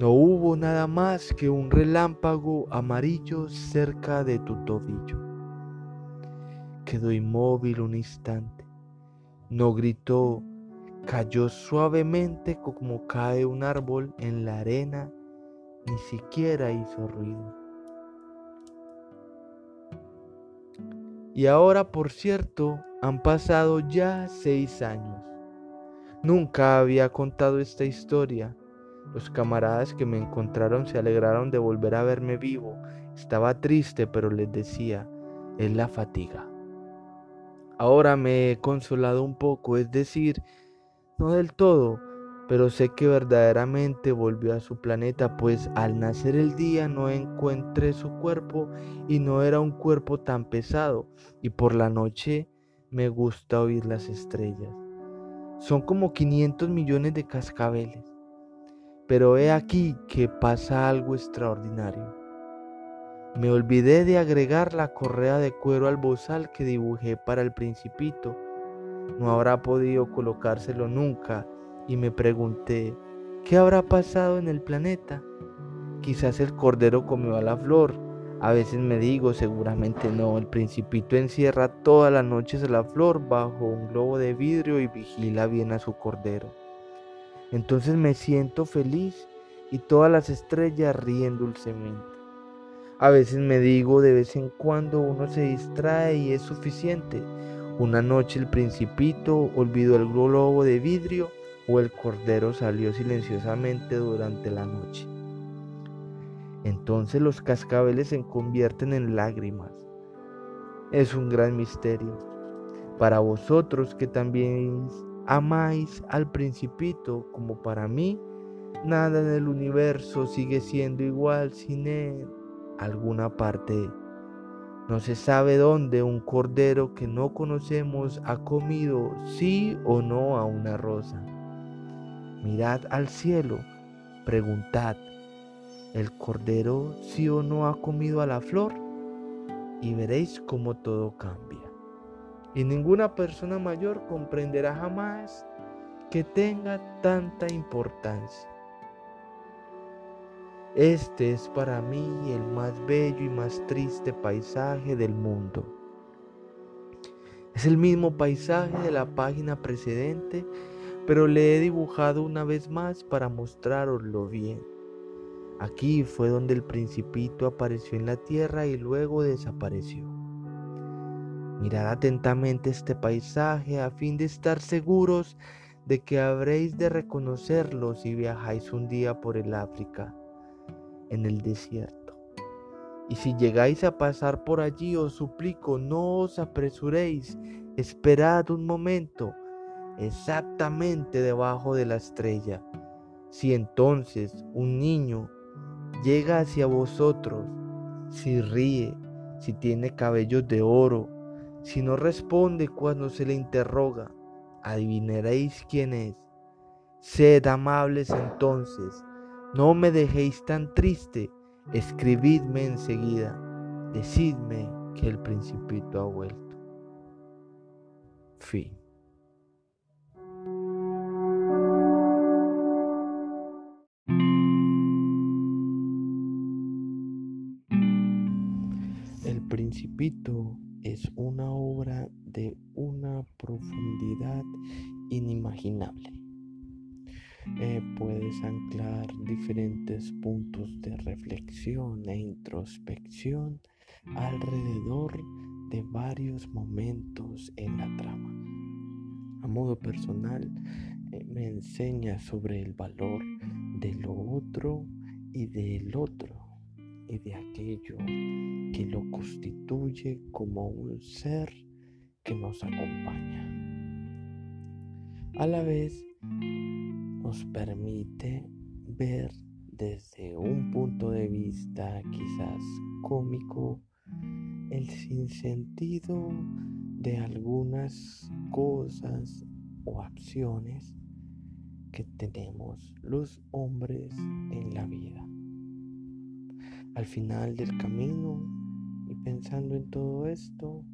No hubo nada más que un relámpago amarillo cerca de tu tobillo. Quedó inmóvil un instante. No gritó, cayó suavemente como cae un árbol en la arena, ni siquiera hizo ruido. Y ahora, por cierto, han pasado ya seis años. Nunca había contado esta historia. Los camaradas que me encontraron se alegraron de volver a verme vivo. Estaba triste, pero les decía, es la fatiga. Ahora me he consolado un poco, es decir, no del todo, pero sé que verdaderamente volvió a su planeta, pues al nacer el día no encontré su cuerpo y no era un cuerpo tan pesado, y por la noche me gusta oír las estrellas. Son como 500 millones de cascabeles, pero he aquí que pasa algo extraordinario. Me olvidé de agregar la correa de cuero al bozal que dibujé para el principito. No habrá podido colocárselo nunca y me pregunté, ¿qué habrá pasado en el planeta? Quizás el cordero comió a la flor. A veces me digo, seguramente no, el principito encierra todas las noches a la flor bajo un globo de vidrio y vigila bien a su cordero. Entonces me siento feliz y todas las estrellas ríen dulcemente. A veces me digo, de vez en cuando uno se distrae y es suficiente. Una noche el principito olvidó el globo de vidrio o el cordero salió silenciosamente durante la noche. Entonces los cascabeles se convierten en lágrimas. Es un gran misterio. Para vosotros que también amáis al principito como para mí, nada en el universo sigue siendo igual sin él. Alguna parte no se sabe dónde un cordero que no conocemos ha comido sí o no a una rosa. Mirad al cielo, preguntad, ¿el cordero sí o no ha comido a la flor? Y veréis cómo todo cambia. Y ninguna persona mayor comprenderá jamás que tenga tanta importancia. Este es para mí el más bello y más triste paisaje del mundo. Es el mismo paisaje de la página precedente pero le he dibujado una vez más para mostraroslo bien. Aquí fue donde el principito apareció en la tierra y luego desapareció. Mirad atentamente este paisaje a fin de estar seguros de que habréis de reconocerlo si viajáis un día por el África, en el desierto. Y si llegáis a pasar por allí, os suplico, no os apresuréis, esperad un momento, exactamente debajo de la estrella. Si entonces un niño llega hacia vosotros, si ríe, si tiene cabellos de oro, si no responde cuando se le interroga, adivinaréis quién es. Sed amables entonces, no me dejéis tan triste, escribidme enseguida, decidme que el principito ha vuelto. Fin. El Principito es una obra de una profundidad inimaginable. Eh, puedes anclar diferentes puntos de reflexión e introspección alrededor de varios momentos en la trama. A modo personal, eh, me enseña sobre el valor de lo otro y del otro y de aquello que lo constituye como un ser que nos acompaña. A la vez nos permite ver desde un punto de vista quizás cómico el sinsentido de algunas cosas o acciones que tenemos los hombres en la vida. Al final del camino y pensando en todo esto,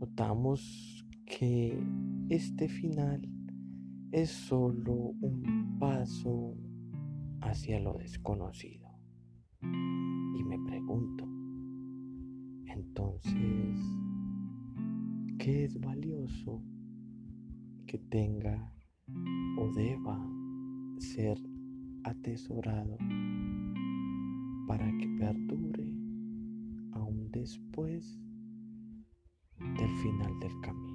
notamos que este final es solo un paso hacia lo desconocido. Y me pregunto, entonces, ¿qué es valioso que tenga o deba ser atesorado? para que perdure aún después del final del camino.